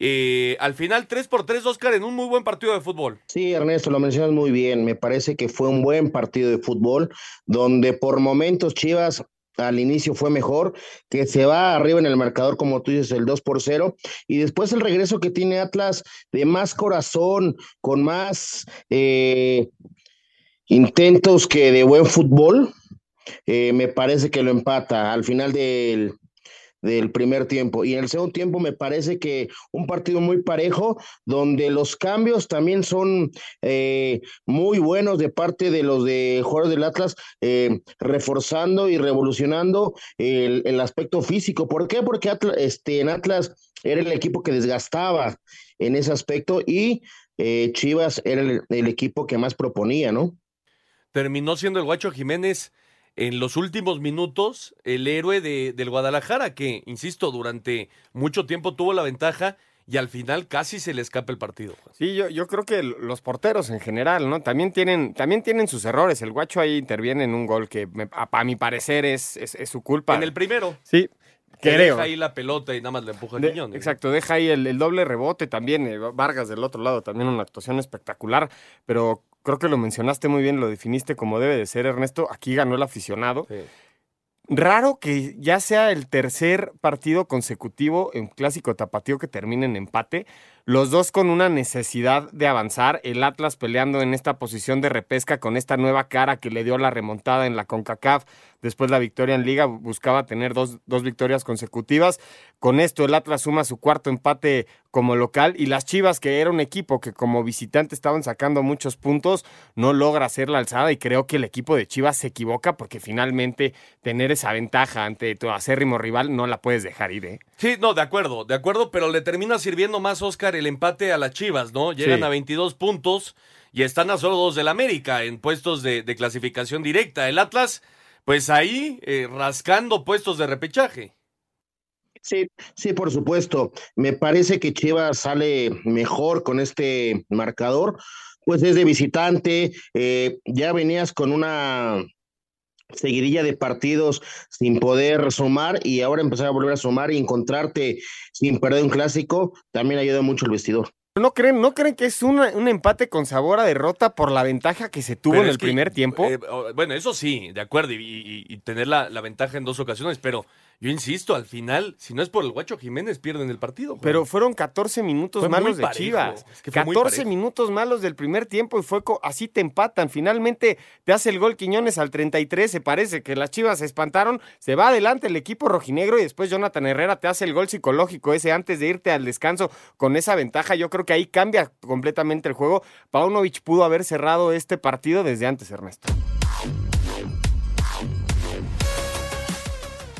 Eh, al final, 3 por 3, Oscar, en un muy buen partido de fútbol. Sí, Ernesto, lo mencionas muy bien. Me parece que fue un buen partido de fútbol, donde por momentos Chivas al inicio fue mejor, que se va arriba en el marcador, como tú dices, el 2 por 0, y después el regreso que tiene Atlas de más corazón, con más eh, intentos que de buen fútbol, eh, me parece que lo empata al final del, del primer tiempo. Y en el segundo tiempo me parece que un partido muy parejo, donde los cambios también son eh, muy buenos de parte de los de jugadores del Atlas, eh, reforzando y revolucionando el, aspecto físico. ¿Por qué? Porque Atlas, este, en Atlas era el equipo que desgastaba en ese aspecto y eh, Chivas era el, el equipo que más proponía, ¿no? Terminó siendo el Guacho Jiménez en los últimos minutos el héroe de, del Guadalajara, que, insisto, durante mucho tiempo tuvo la ventaja y al final casi se le escapa el partido. Sí, yo, yo creo que los porteros en general, ¿no? También tienen, también tienen sus errores. El guacho ahí interviene en un gol que, me, a, a, mi parecer, es, es, es, su culpa. En el primero. Sí. Que creo. deja ahí la pelota y nada más le empuja De, Quiñones. Exacto, deja ahí el, el doble rebote también. Eh, Vargas del otro lado también una actuación espectacular, pero creo que lo mencionaste muy bien, lo definiste como debe de ser, Ernesto. Aquí ganó el aficionado. Sí. Raro que ya sea el tercer partido consecutivo en clásico tapatío que termine en empate. los dos con una necesidad de avanzar, el Atlas peleando en esta posición de repesca con esta nueva cara que le dio la remontada en la CONCACAF después la victoria en liga, buscaba tener dos, dos victorias consecutivas. Con esto el Atlas suma su cuarto empate como local y las Chivas, que era un equipo que como visitante estaban sacando muchos puntos, no logra hacer la alzada y creo que el equipo de Chivas se equivoca porque finalmente tener esa ventaja ante tu acérrimo rival no la puedes dejar ir. ¿eh? Sí, no, de acuerdo, de acuerdo, pero le termina sirviendo más, Oscar, el empate a las Chivas, ¿no? Llegan Sí. a 22 puntos y están a solo dos del América en puestos de, de clasificación directa. El Atlas, pues ahí eh, rascando puestos de repechaje. Sí, sí, por supuesto. Me parece que Chivas sale mejor con este marcador. Pues es de visitante, eh, ya venías con una seguidilla de partidos sin poder sumar y ahora empezar a volver a sumar y encontrarte sin perder un clásico, también ayuda mucho el vestidor. ¿No creen, ¿No creen que es una- un empate con sabor a derrota por la ventaja que se tuvo Pero en el que, primer tiempo? eh, bueno, eso sí, de acuerdo, y, y- y tener la, la ventaja en dos ocasiones, pero yo insisto, al final, si no es por el Guacho Jiménez, pierden el partido. Juan. Pero fueron 14 minutos Fue malos de parejo, Chivas. es que fue muy 14 parejo. minutos malos del primer tiempo y fue así te empatan. Finalmente te hace el gol Quiñones al 33. Se parece que las Chivas se espantaron. Se va adelante el equipo rojinegro y después Jonathan Herrera te hace el gol psicológico ese antes de irte al descanso con esa ventaja. Yo creo que ahí cambia completamente el juego. Paunovic pudo haber cerrado este partido desde antes, Ernesto.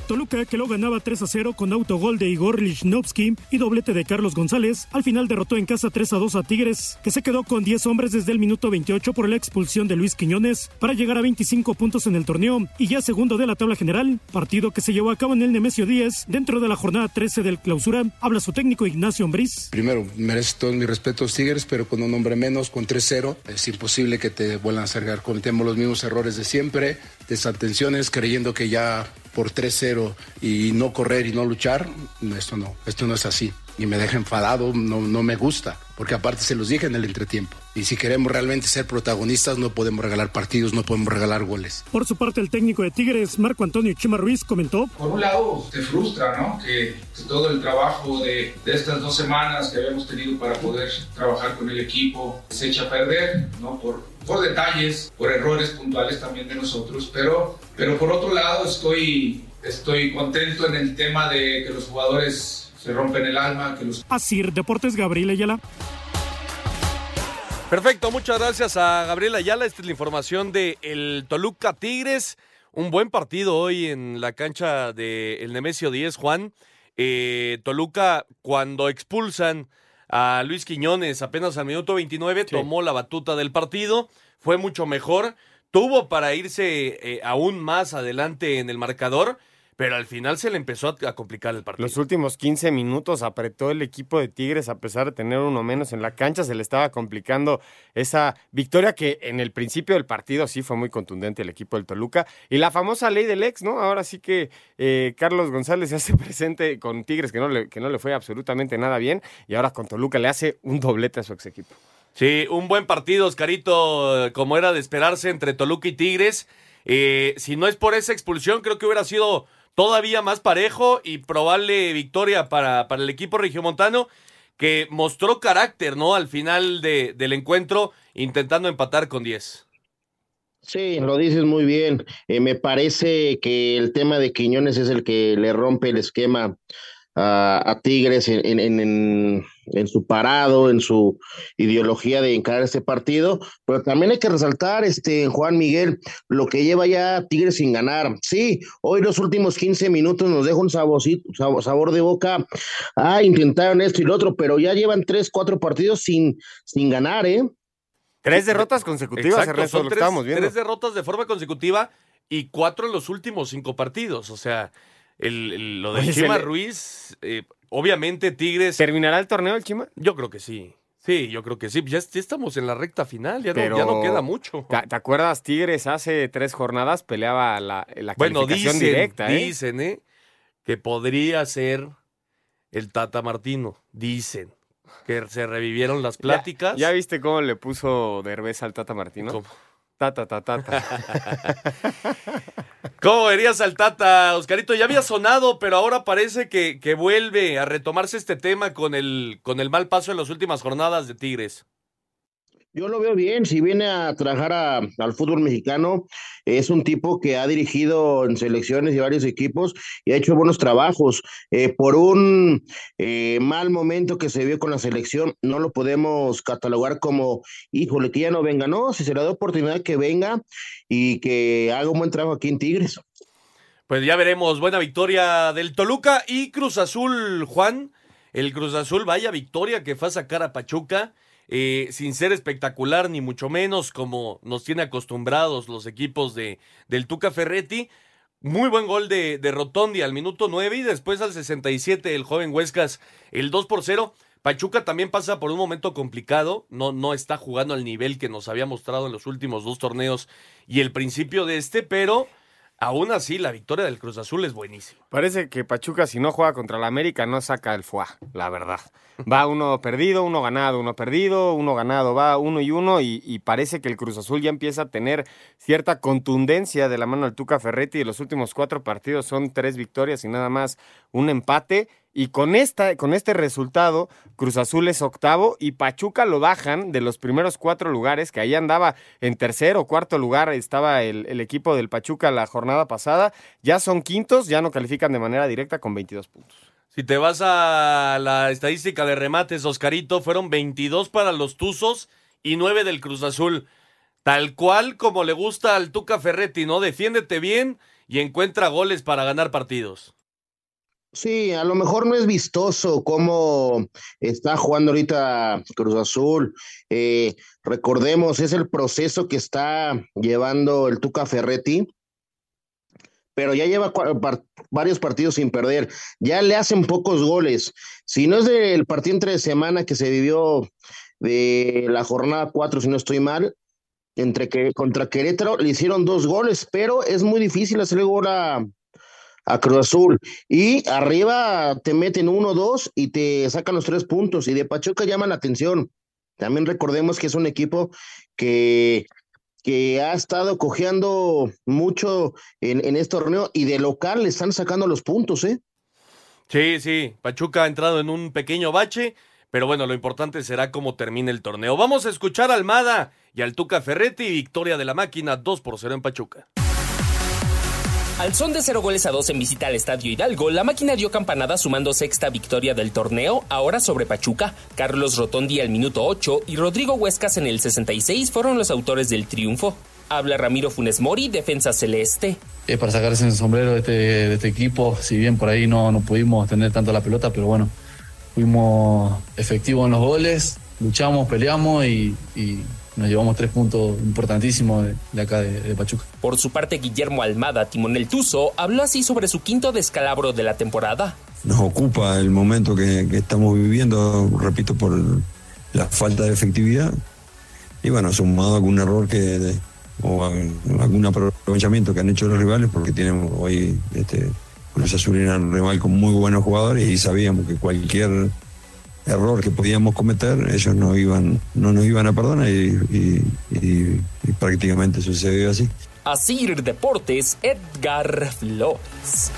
Toluca, que lo ganaba 3 a 0 con autogol de Igor Lichnowsky y doblete de Carlos González, al final derrotó en casa 3 a 2 a Tigres, que se quedó con 10 hombres desde el minuto 28 por la expulsión de Luis Quiñones para llegar a 25 puntos en el torneo y ya segundo de la tabla general, partido que se llevó a cabo en el Nemesio 10 dentro de la jornada 13 del clausura. Habla su técnico Ignacio Ambriz. Primero, merece todos mis respetos Tigres, pero con un hombre menos, con 3-0, es imposible que te vuelvan a acercar. Cometemos los mismos errores de siempre, desatenciones, creyendo que ya por 3-0 y no correr y no luchar, esto no, esto no es así. Y me deja enfadado, no, no me gusta, porque aparte se los dije en el entretiempo. Y si queremos realmente ser protagonistas, no podemos regalar partidos, no podemos regalar goles. Por su parte, el técnico de Tigres, Marco Antonio Chima Ruiz, comentó. Por un lado, te frustra, ¿no? Que, que todo el trabajo de, de estas dos semanas que habíamos tenido para poder trabajar con el equipo se echa a perder, ¿no? Por, por detalles, por errores puntuales también de nosotros. Pero, pero por otro lado, estoy, estoy contento en el tema de que los jugadores se rompen el alma, que los Asir Deportes Gabriel Ayala. Perfecto, muchas gracias a Gabriel Ayala. Esta es la información de el Toluca Tigres. Un buen partido hoy en la cancha del Nemesio 10, Juan. Eh, Toluca, cuando expulsan a Luis Quiñones apenas al minuto 29, tomó la batuta del partido. Fue mucho mejor. Tuvo para irse eh, aún más adelante en el marcador, pero al final se le empezó a, a complicar el partido. Los últimos 15 minutos apretó el equipo de Tigres a pesar de tener uno menos en la cancha, se le estaba complicando esa victoria que en el principio del partido sí fue muy contundente el equipo del Toluca. Y la famosa ley del ex, ¿no? Ahora sí que eh, Carlos González [LAUGHS] se hace presente con Tigres que no, le, que no le fue absolutamente nada bien y ahora con Toluca le hace un doblete a su ex equipo. Sí, un buen partido, Oscarito, como era de esperarse entre Toluca y Tigres. Eh, si no es por esa expulsión, creo que hubiera sido todavía más parejo y probable victoria para, para el equipo regiomontano, que mostró carácter, ¿no? Al final de- del encuentro, intentando empatar con 10. Sí, lo dices muy bien. Eh, me parece que el tema de Quiñones es el que le rompe el esquema a, a Tigres en, en- en- en- en su parado, en su ideología de encarar este partido. Pero también hay que resaltar, este, Juan Miguel, lo que lleva ya Tigres sin ganar. Sí, hoy los últimos 15 minutos nos deja un saborcito- sabor de boca. Ah, intentaron esto y lo otro, pero ya llevan tres, cuatro partidos sin, sin ganar, ¿eh? Tres derrotas consecutivas, Exacto, Ernesto, son lo tres, estábamos viendo. tres derrotas de forma consecutiva y cuatro en los últimos cinco partidos. O sea, el, el- lo de Oye, se Chima le- Ruiz, eh, obviamente Tigres. ¿Terminará el torneo el Chima? Yo creo que sí. Sí, yo creo que sí. Ya, ya estamos en la recta final, ya, Pero- no, ya no queda mucho. ¿Te, te acuerdas? Tigres hace tres jornadas peleaba la, la Bueno, calificación dicen, directa, ¿eh? dicen, ¿eh? Que podría ser el Tata Martino. Dicen que se revivieron las pláticas. ¿Ya, ya viste cómo le puso Derbez al Tata Martino? ¿Cómo? Tata, tata, tata. ¿Cómo verías al Tata, Oscarito? Ya había sonado, pero ahora parece que, que vuelve a retomarse este tema con el, con el mal paso en las últimas jornadas de Tigres. Yo lo veo bien, si viene a trabajar al fútbol mexicano, es un tipo que ha dirigido en selecciones y varios equipos y ha hecho buenos trabajos. Eh, por un eh, mal momento que se vio con la selección, no lo podemos catalogar como, híjole, que ya no venga, no, si se le da oportunidad que venga y que haga un buen trabajo aquí en Tigres. Pues ya veremos, buena victoria del Toluca y Cruz Azul, Juan. El Cruz Azul, vaya victoria que fue a sacar a Pachuca, eh, sin ser espectacular ni mucho menos como nos tiene acostumbrados los equipos de, del Tuca Ferretti. Muy buen gol de, de Rotondi al minuto 9 y después al 67 el joven Huescas el 2 por 0. Pachuca también pasa por un momento complicado, no, no está jugando al nivel que nos había mostrado en los últimos dos torneos y el principio de este, pero aún así la victoria del Cruz Azul es buenísima. Parece que Pachuca, si no juega contra la América, no saca el FUA, la verdad. Va uno perdido, uno ganado, uno perdido, uno ganado, va uno y uno, y, y parece que el Cruz Azul ya empieza a tener cierta contundencia de la mano del Tuca Ferretti. Y los últimos cuatro partidos son tres victorias y nada más un empate. Y con, esta, con este resultado, Cruz Azul es octavo y Pachuca lo bajan de los primeros cuatro lugares, que ahí andaba en tercer o cuarto lugar, estaba el, el equipo del Pachuca la jornada pasada. Ya son quintos, ya no califican de manera directa con 22 puntos. Si te vas a la estadística de remates, Oscarito, fueron 22 para los Tuzos y 9 del Cruz Azul. Tal cual como le gusta al Tuca Ferretti, ¿no? Defiéndete bien y encuentra goles para ganar partidos. Sí, a lo mejor no es vistoso cómo está jugando ahorita Cruz Azul. Eh, recordemos, es el proceso que está llevando el Tuca Ferretti, pero ya lleva varios partidos sin perder. Ya le hacen pocos goles. Si no es del partido entre semana que se vivió de la jornada 4, si no estoy mal, entre que contra Querétaro le hicieron dos goles, pero es muy difícil hacerle gol a, a Cruz Azul. Y arriba te meten uno, dos y te sacan los tres puntos. Y de Pachuca llaman la atención. También recordemos que es un equipo que, que ha estado cojeando mucho en, en este torneo y de local le están sacando los puntos, ¿eh? Sí, sí, Pachuca ha entrado en un pequeño bache, pero bueno, lo importante será cómo termine el torneo. Vamos a escuchar a Almada y al Tuca Ferretti, victoria de la máquina 2 por 0 en Pachuca. Al son de cero goles a dos en visita al Estadio Hidalgo, la máquina dio campanada sumando sexta victoria del torneo, ahora sobre Pachuca. Carlos Rotondi al minuto 8 y Rodrigo Huescas en el 66 fueron los autores del triunfo. Habla Ramiro Funes Mori, defensa celeste. es para sacarse el sombrero de este, de este equipo. Si bien por ahí no, no pudimos tener tanto la pelota, pero bueno, fuimos efectivos en los goles, luchamos, peleamos y nos llevamos tres puntos importantísimos de, de acá de, de Pachuca. Por su parte, Guillermo Almada, timonel Tuzo, habló así sobre su quinto descalabro de la temporada. nos ocupa el momento que, que estamos viviendo, repito, por la falta de efectividad. Y bueno, sumado a algún error que de- o a- algún aprovechamiento que han hecho los rivales, porque tenemos hoy este, Cruz Azul era un rival con muy buenos jugadores y sabíamos que cualquier error que podíamos cometer, ellos no iban, no nos iban a perdonar y, y- y- y prácticamente sucedió así. Asir Deportes, Edgar Flores.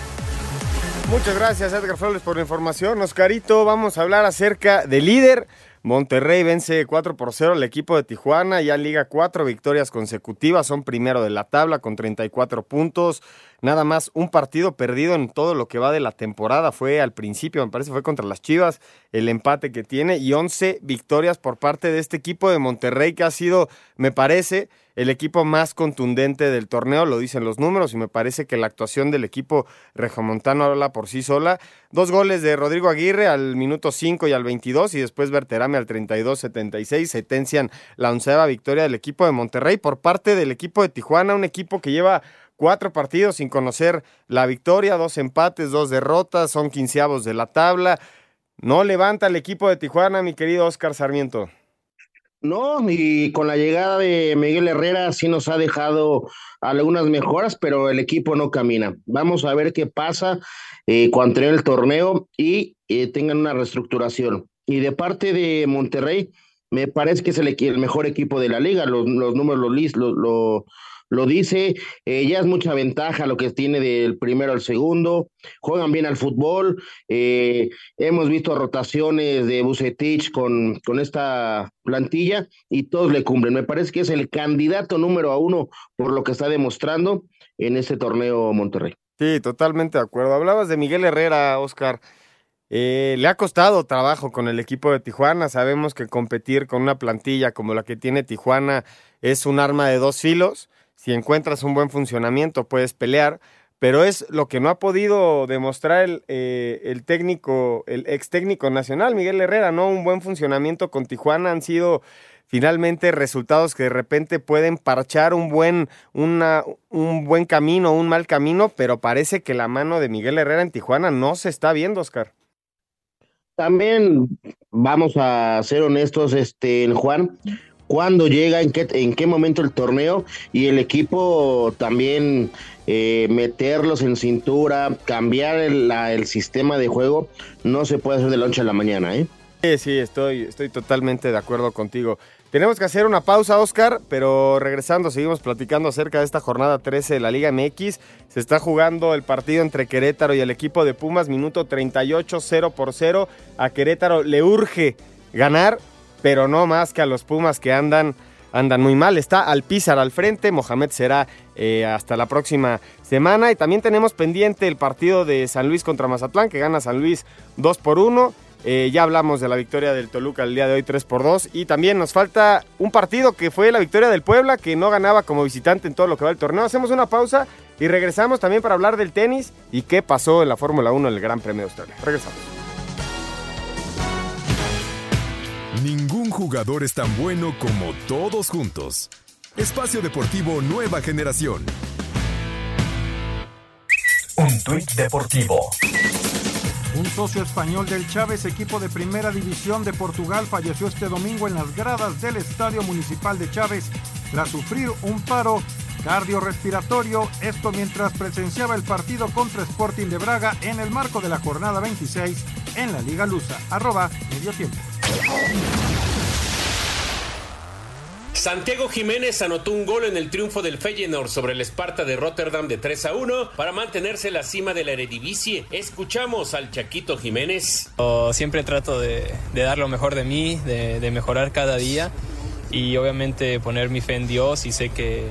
Muchas gracias, Edgar Flores, por la información. Oscarito, vamos a hablar acerca del líder. Monterrey vence 4 por 0 al equipo de Tijuana, ya liga cuatro victorias consecutivas, son primero de la tabla con 34 puntos. Nada más un partido perdido en todo lo que va de la temporada. Fue al principio, me parece, fue contra las Chivas, el empate que tiene y 11 victorias por parte de este equipo de Monterrey que ha sido, me parece, el equipo más contundente del torneo, lo dicen los números, y me parece que la actuación del equipo regiomontano habla por sí sola. Dos goles de Rodrigo Aguirre al minuto 5 y al 22, y después Berterame al 32-76, sentencian la onceava victoria del equipo de Monterrey por parte del equipo de Tijuana, un equipo que lleva cuatro partidos sin conocer la victoria, dos empates, dos derrotas, son quinceavos de la tabla. No levanta el equipo de Tijuana, mi querido Oscar Sarmiento. No, y con la llegada de Miguel Herrera sí nos ha dejado algunas mejoras, pero el equipo no camina. Vamos a ver qué pasa eh, cuando termine el torneo y eh, tengan una reestructuración. Y de parte de Monterrey, me parece que es el, el mejor equipo de la liga, los, los números lo, lo, lo dice, eh, ya es mucha ventaja lo que tiene del primero al segundo, juegan bien al fútbol, eh, hemos visto rotaciones de Bucetich con, con esta plantilla y todos le cumplen. Me parece que es el candidato número uno por lo que está demostrando en este torneo Monterrey. Sí, totalmente de acuerdo. Hablabas de Miguel Herrera, Oscar. Eh, le ha costado trabajo con el equipo de Tijuana. Sabemos que competir con una plantilla como la que tiene Tijuana es un arma de dos filos si encuentras un buen funcionamiento puedes pelear, pero es lo que no ha podido demostrar el, eh, el, técnico, el ex técnico nacional, Miguel Herrera, ¿no? Un buen funcionamiento con Tijuana han sido finalmente resultados que de repente pueden parchar un buen, una, un buen camino, un mal camino, pero parece que la mano de Miguel Herrera en Tijuana no se está viendo, Oscar. También vamos a ser honestos, este, Juan, cuándo llega, en qué, en qué momento el torneo y el equipo también eh, meterlos en cintura, cambiar el, sistema de juego, no se puede hacer de la noche a la mañana, ¿eh? Sí, sí, estoy, estoy totalmente de acuerdo contigo. Tenemos que hacer una pausa, Oscar, pero regresando seguimos platicando acerca de esta jornada 13 de la Liga MX. Se está jugando el partido entre Querétaro y el equipo de Pumas, minuto 38, 0 por 0. A Querétaro le urge ganar pero no más que a los Pumas que andan, andan muy mal. Está Alpizar al frente, Mohamed será eh, hasta la próxima semana. Y también tenemos pendiente el partido de San Luis contra Mazatlán, que gana San Luis 2 por 1. Eh, ya hablamos de la victoria del Toluca el día de hoy 3 por 2 y también nos falta un partido que fue la victoria del Puebla que no ganaba como visitante en todo lo que va el torneo. Hacemos una pausa y regresamos también para hablar del tenis y qué pasó en la Fórmula 1 en el Gran Premio de Australia. Regresamos. Ningún jugador es tan bueno como todos juntos. Espacio Deportivo Nueva Generación. Un tuit deportivo. Un socio español del Chávez, equipo de primera división de Portugal, falleció este domingo en las gradas del Estadio Municipal de Chávez tras sufrir un paro cardiorrespiratorio, esto mientras presenciaba el partido contra Sporting de Braga en el marco de la jornada 26 en la Liga Lusa. Arroba medio tiempo. Santiago Jiménez anotó un gol en el triunfo del Feyenoord sobre el Esparta de Rotterdam de 3 a 1 para mantenerse en la cima de la Eredivisie. Escuchamos al Chaquito Jiménez. siempre trato de, dar lo mejor de mí, de, de mejorar cada día y obviamente poner mi fe en Dios y sé que,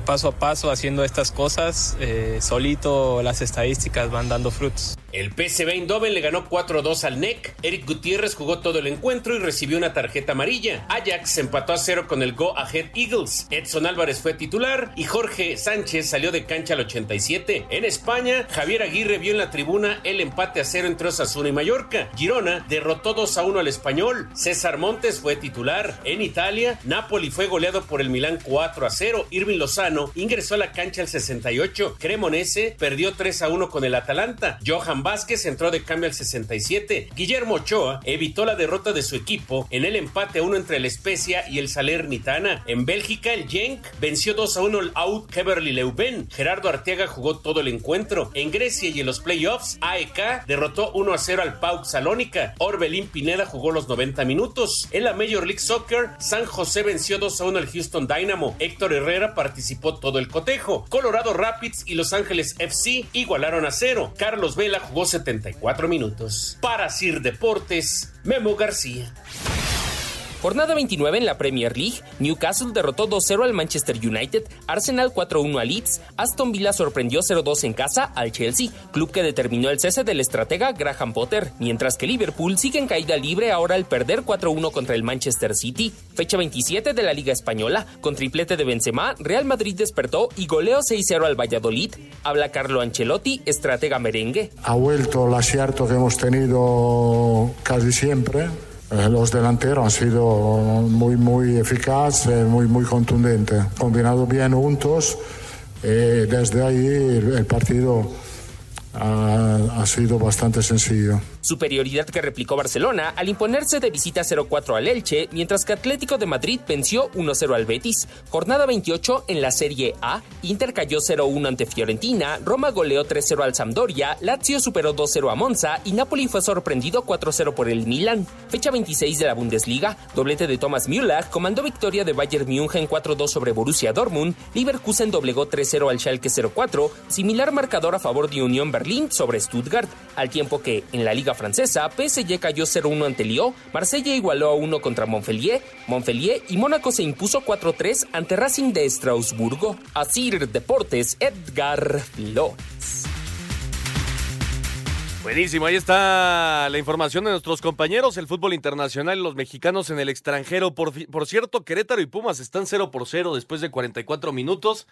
paso a paso haciendo estas cosas, eh, solito las estadísticas van dando frutos. El PSV Eindhoven le ganó 4-2 al NEC. Eric Gutiérrez jugó todo el encuentro y recibió una tarjeta amarilla. Ajax empató a cero con el Go Ahead Eagles. Edson Álvarez fue titular y Jorge Sánchez salió de cancha al 87. En España, Javier Aguirre vio en la tribuna el empate a cero entre Osasuna y Mallorca. Girona derrotó 2 a 1 al Español. César Montes fue titular. En Italia, Napoli fue goleado por el Milán 4 a 0. Irving Lozano ingresó a la cancha al 68. Cremonese perdió 3 a 1 con el Atalanta. Johan Vázquez entró de cambio al 67. Guillermo Ochoa evitó la derrota de su equipo en el empate a uno entre el Especia y el Salernitana. En Bélgica, el Genk venció 2 a 1 al Out Keverly Leuven. Gerardo Arteaga jugó todo el encuentro. En Grecia y en los playoffs, AEK derrotó 1 a 0 al Pauk Salónica. Orbelín Pineda jugó los 90 minutos. En la Major League Soccer, San José venció 2 a 1 al Houston Dynamo. Héctor Herrera participó todo el cotejo. Colorado Rapids y Los Ángeles FC igualaron a cero. Carlos Vela jugó 74 minutos. Para Sir Deportes, Memo García. Jornada 29 en la Premier League, Newcastle derrotó 2-0 al Manchester United, Arsenal 4-1 al Leeds, Aston Villa sorprendió 0-2 en casa al Chelsea, club que determinó el cese del estratega Graham Potter, mientras que Liverpool sigue en caída libre ahora al perder 4-1 contra el Manchester City. Fecha 27 de la Liga Española, con triplete de Benzema, Real Madrid despertó y goleó 6-0 al Valladolid. Habla Carlo Ancelotti, estratega merengue. Ha vuelto el acierto que hemos tenido casi siempre los delanteros han sido muy, muy eficaces, muy, muy contundentes. Combinado bien juntos, eh, desde ahí el, partido ha, sido bastante sencillo. Superioridad que replicó Barcelona al imponerse de visita 0-4 al Elche, mientras que Atlético de Madrid venció 1-0 al Betis. Jornada 28 en la Serie A, Inter cayó 0-1 ante Fiorentina, Roma goleó 3-0 al Sampdoria, Lazio superó 2-0 a Monza y Napoli fue sorprendido 4-0 por el Milan. Fecha 26 de la Bundesliga, doblete de Thomas Müller comandó victoria de Bayern München 4-2 sobre Borussia Dortmund, Leverkusen doblegó 3-0 al Schalke 04, similar marcador a favor de Unión Berlín sobre Stuttgart, al tiempo que en la Liga Francesa PSG cayó 0-1 ante Lyon, Marsella igualó a 1 contra Montpellier, Montpellier y Mónaco se impuso 4-3 ante Racing de Estrasburgo. Asir Deportes, Edgar Flores. Buenísimo, ahí está la información de nuestros compañeros, el fútbol internacional, los mexicanos en el extranjero. Por, cierto, Querétaro y Pumas están 0 por 0 después de 44 minutos.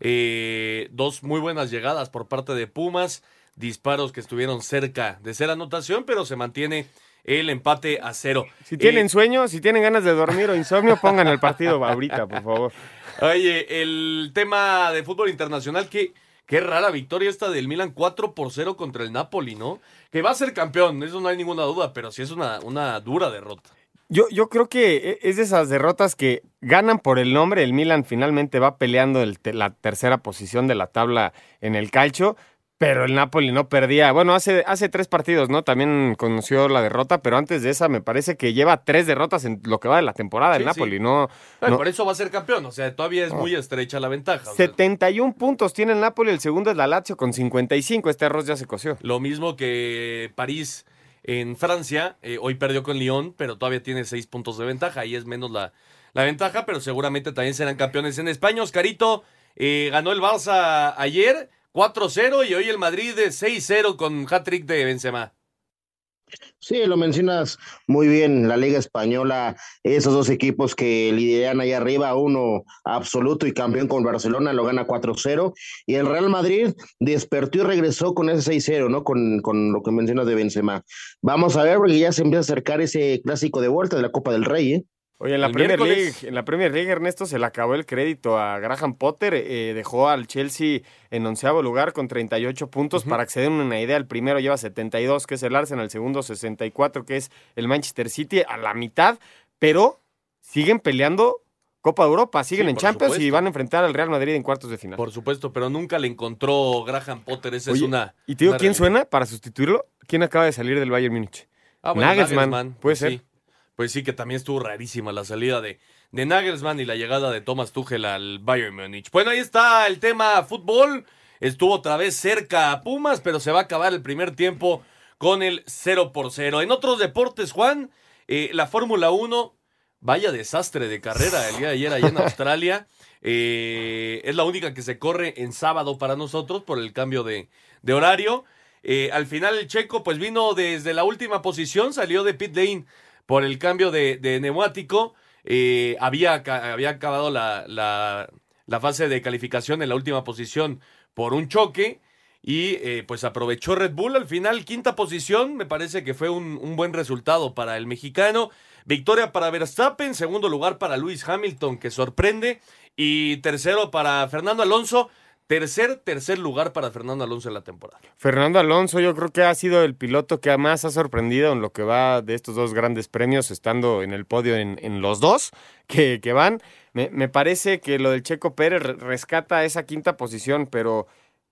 Eh, dos muy buenas llegadas por parte de Pumas, disparos que estuvieron cerca de ser anotación, pero se mantiene el empate a cero. Si tienen eh, sueño, si tienen ganas de dormir o insomnio, pongan el partido ahorita, por favor. Oye, el tema de fútbol internacional que Qué rara victoria esta del Milan 4 por 0 contra el Napoli, ¿no? Que va a ser campeón, eso no hay ninguna duda, pero sí es una, una dura derrota. Yo, yo creo que e, es de esas derrotas que ganan por el nombre. El Milan finalmente va peleando el, la tercera posición de la tabla en el calcio, pero el Napoli no perdía. Bueno, hace, hace tres partidos, ¿no? También conoció la derrota, pero antes de esa me parece que lleva tres derrotas en lo que va de la temporada el Napoli, ¿no? Por eso va a ser campeón, o sea, todavía es muy estrecha la ventaja. 71 puntos tiene el Napoli, el segundo es la Lazio con 55, este arroz ya se coció. Lo mismo que París en Francia, eh, hoy perdió con Lyon, pero todavía tiene seis puntos de ventaja, ahí es menos la, la ventaja, pero seguramente también serán campeones en España. Oscarito eh, ganó el Barça ayer 4-0 y hoy el Madrid de 6-0 con hat-trick de Benzema. Sí, lo mencionas muy bien, la Liga Española, esos dos equipos que lideran ahí arriba, uno absoluto y campeón con Barcelona, lo gana 4-0, y el Real Madrid despertó y regresó con ese 6-0, ¿no? Con, con lo que mencionas de Benzema. Vamos a ver, porque ya se empieza a acercar ese clásico de vuelta de la Copa del Rey, ¿eh? Oye, en la, Premier League, en la Premier League, Ernesto, se le acabó el crédito a Graham Potter. Eh, dejó al Chelsea en onceavo lugar con 38 puntos. Para que se den una idea, el primero lleva 72, que es el Arsenal, el segundo 64, que es el Manchester City, a la mitad. Pero siguen peleando Copa de Europa, siguen en Champions y van a enfrentar al Real Madrid en cuartos de final. Por supuesto, pero nunca le encontró Graham Potter. Esa es una. ¿Y te digo quién suena para sustituirlo? ¿Quién acaba de salir del Bayern Múnich? Ah, Nagelsmann, Puede ser. Pues sí, que también estuvo rarísima la salida de, de Nagelsmann y la llegada de Thomas Tuchel al Bayern Múnich. Bueno, ahí está el tema fútbol. Estuvo otra vez cerca a Pumas, pero se va a acabar el primer tiempo con el 0 por 0. En otros deportes, Juan, eh, la Fórmula 1, vaya desastre de carrera el día de ayer allá en [LAUGHS] Australia. Eh, es la única que se corre en sábado para nosotros por el cambio de, de horario. Eh, al final el checo pues vino desde la última posición, salió de pit lane por el cambio de, neumático. Eh, había, acabado la, fase de calificación en la última posición por un choque y eh, pues aprovechó Red Bull al final, quinta posición, me parece que fue un, un, buen resultado para el mexicano. Victoria para Verstappen, segundo lugar para Luis Hamilton que sorprende y tercero para Fernando Alonso. Tercer, tercer lugar para Fernando Alonso en la temporada. Fernando Alonso yo creo que ha sido el piloto que más ha sorprendido en lo que va de estos dos grandes premios, estando en el podio en, en los dos que, que van. Me, me, parece que lo del Checo Pérez rescata esa quinta posición, pero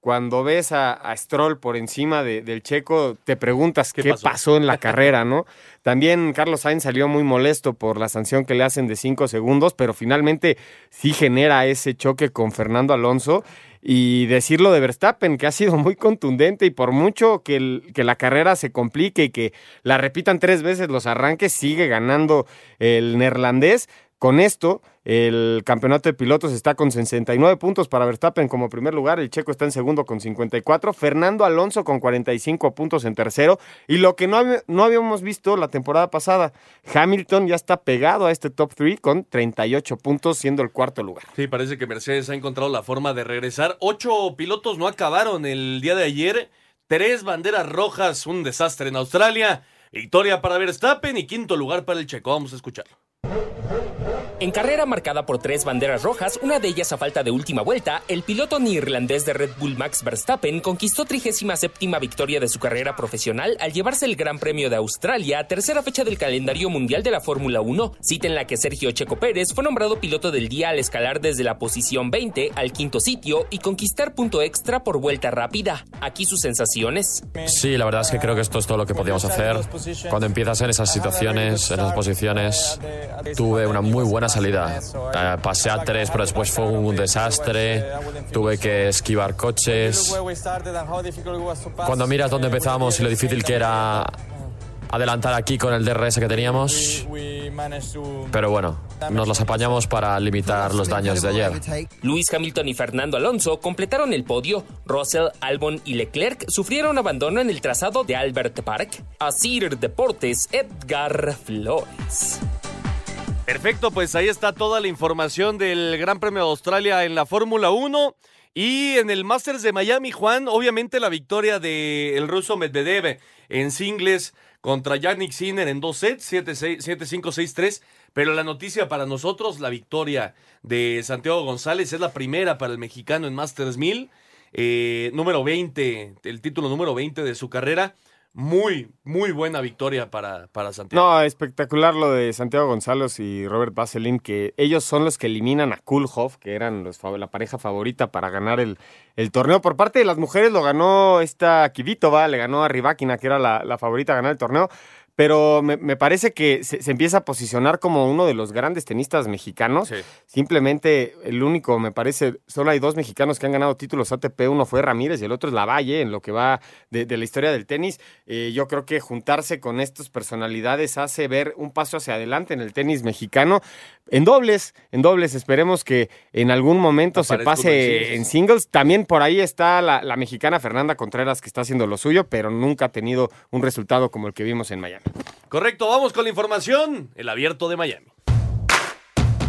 cuando ves a, Stroll por encima del checo, te preguntas qué, pasó? en la [LAUGHS] carrera, ¿no? También Carlos Sainz salió muy molesto por la sanción que le hacen de cinco segundos, pero finalmente sí genera ese choque con Fernando Alonso. Y decirlo de Verstappen, que ha sido muy contundente y por mucho que, que la carrera se complique y que la repitan tres veces los arranques, sigue ganando el neerlandés. Con esto, el campeonato de pilotos está con 69 puntos para Verstappen como primer lugar, el checo está en segundo con 54, Fernando Alonso con 45 puntos en tercero, y lo que no, no habíamos visto la temporada pasada, Hamilton ya está pegado a este top 3 con 38 puntos, siendo el cuarto lugar. Sí, parece que Mercedes ha encontrado la forma de regresar. Ocho pilotos no acabaron el día de ayer, tres banderas rojas, un desastre en Australia, victoria para Verstappen y quinto lugar para el checo. Vamos a escucharlo. Hey, hey, hey. En carrera marcada por tres banderas rojas, una de ellas a falta de última vuelta, el piloto neerlandés de Red Bull Max Verstappen conquistó 37 victoria de su carrera profesional al llevarse el Gran Premio de Australia, tercera fecha del calendario mundial de la Fórmula 1, cita en la que Sergio Checo Pérez fue nombrado piloto del día al escalar desde la posición 20 al quinto sitio y conquistar punto extra por vuelta rápida. Aquí sus sensaciones. Sí, la verdad es que creo que esto es todo lo que podíamos hacer. Cuando empiezas en esas situaciones, en esas posiciones, tuve una muy buena salida. Eh, pasé a tres, pero después fue un desastre. Tuve que esquivar coches. Cuando miras dónde empezamos y lo difícil que era adelantar aquí con el DRS que teníamos. Pero bueno, nos las apañamos para limitar los daños de ayer. Luis Hamilton y Fernando Alonso completaron el podio. Russell, Albon y Leclerc sufrieron abandono en el trazado de Albert Park. Asir Deportes, Edgar Flores. Perfecto, pues ahí está toda la información del Gran Premio de Australia en la Fórmula 1. Y en el Masters de Miami, Juan, obviamente la victoria del el ruso Medvedev en singles contra Yannick Sinner en dos sets, 7-5-6-3. Pero la noticia para nosotros, la victoria de Santiago González, es la primera para el mexicano en Masters 1000. Eh, número 20, el título número 20 de su carrera muy, muy buena victoria para, para Santiago. No, espectacular lo de Santiago González y Robert Vaselin, que ellos son los que eliminan a Kulhoff, que eran la pareja favorita para ganar el, el, torneo. Por parte de las mujeres lo ganó esta Kivitova, le ganó a Rivakina, que era la, la favorita a ganar el torneo pero me, parece que se, empieza a posicionar como uno de los grandes tenistas mexicanos. Simplemente el único, me parece, solo hay dos mexicanos que han ganado títulos ATP, uno fue Ramírez y el otro es Lavalle, en lo que va de, la historia del tenis. Eh, yo creo que juntarse con estas personalidades hace ver un paso hacia adelante en el tenis mexicano. En dobles, en dobles, esperemos que en algún momento se pase en singles. También por ahí está la, la mexicana Fernanda Contreras que está haciendo lo suyo, pero nunca ha tenido un resultado como el que vimos en Miami. Correcto, vamos con la información. El abierto de Miami.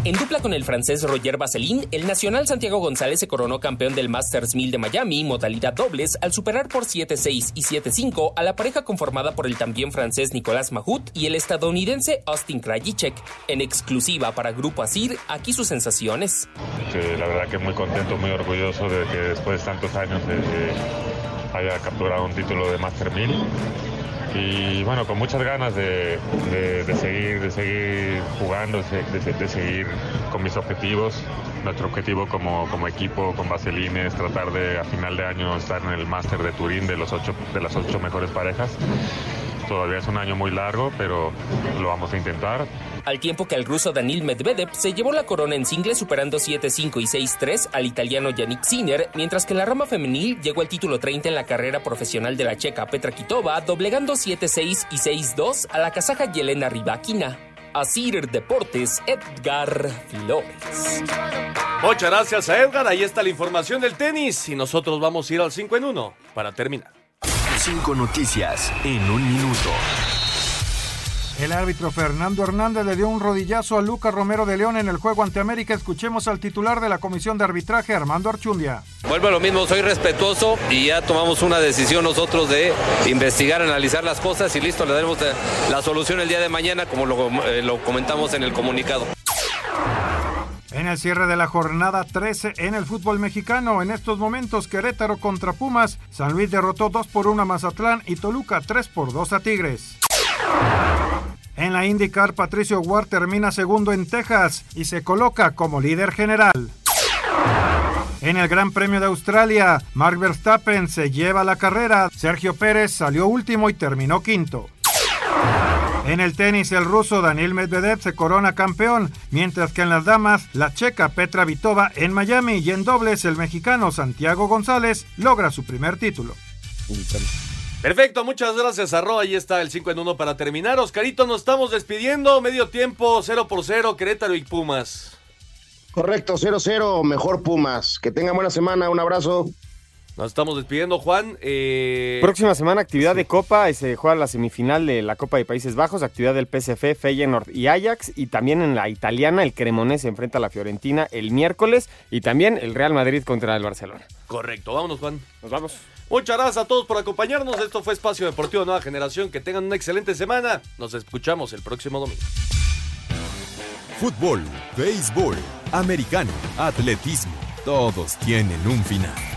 En dupla con el francés Roger Vaselin, el nacional Santiago González se coronó campeón del Masters 1000 de Miami, modalidad dobles, al superar por 7-6 y 7-5 a la pareja conformada por el también francés Nicolás Mahut y el estadounidense Austin Krajicek. En exclusiva para Grupo Asir, aquí sus sensaciones. la verdad que muy contento, muy orgulloso de que después de tantos años haya capturado un título de Master 1000 y bueno, con muchas ganas de, seguir, de seguir jugando, de, seguir con mis objetivos. Nuestro objetivo como, como equipo con Vaseline es tratar de a final de año estar en el máster de Turín de, los ocho, de las ocho mejores parejas. Todavía es un año muy largo, pero lo vamos a intentar. Al tiempo que el ruso Danil Medvedev se llevó la corona en singles superando 7-5 y 6-3 al italiano Yannick Sinner, mientras que en la rama femenil llegó el título 30 en la carrera profesional de la checa Petra Kitova, doblegando 7-6 y 6-2 a la kazaja Yelena Rybakina. Asir Deportes, Edgar Flores. Muchas gracias a Edgar. Ahí está la información del tenis y nosotros vamos a ir al 5 en 1 para terminar. Cinco noticias en un minuto. El árbitro Fernando Hernández le dio un rodillazo a Lucas Romero de León en el juego ante América. Escuchemos al titular de la comisión de arbitraje, Armando Archundia. Vuelvo a lo mismo, soy respetuoso y ya tomamos una decisión nosotros de investigar, analizar las cosas y listo, le daremos la solución el día de mañana como lo, eh, lo comentamos en el comunicado. En el cierre de la jornada 13 en el fútbol mexicano, en estos momentos Querétaro contra Pumas, San Luis derrotó 2 por 1 a Mazatlán y Toluca 3 por 2 a Tigres. En la IndyCar, Patricio Ward termina segundo en Texas y se coloca como líder general. En el Gran Premio de Australia, Mark Verstappen se lleva la carrera, Sergio Pérez salió último y terminó quinto. En el tenis, el ruso Daniel Medvedev se corona campeón, mientras que en las damas, la checa Petra Vitova en Miami y en dobles, el mexicano Santiago González logra su primer título. Perfecto, muchas gracias a Ahí está el 5 en 1 para terminar. Oscarito, nos estamos despidiendo. Medio tiempo, 0 por 0, Querétaro y Pumas. Correcto, 0-0, mejor Pumas. Que tengan buena semana, un abrazo. Nos estamos despidiendo, Juan. Eh, Próxima semana, actividad de Copa. Se juega la semifinal de la Copa de Países Bajos. Actividad del PSF, Feyenoord y Ajax. Y también en la italiana, el Cremonese se enfrenta a la Fiorentina el miércoles. Y también el Real Madrid contra el Barcelona. Correcto. Vámonos, Juan. Nos vamos. Muchas gracias a todos por acompañarnos. Esto fue Espacio Deportivo Nueva Generación. Que tengan una excelente semana. Nos escuchamos el próximo domingo. Fútbol, béisbol, americano, atletismo, todos tienen un final.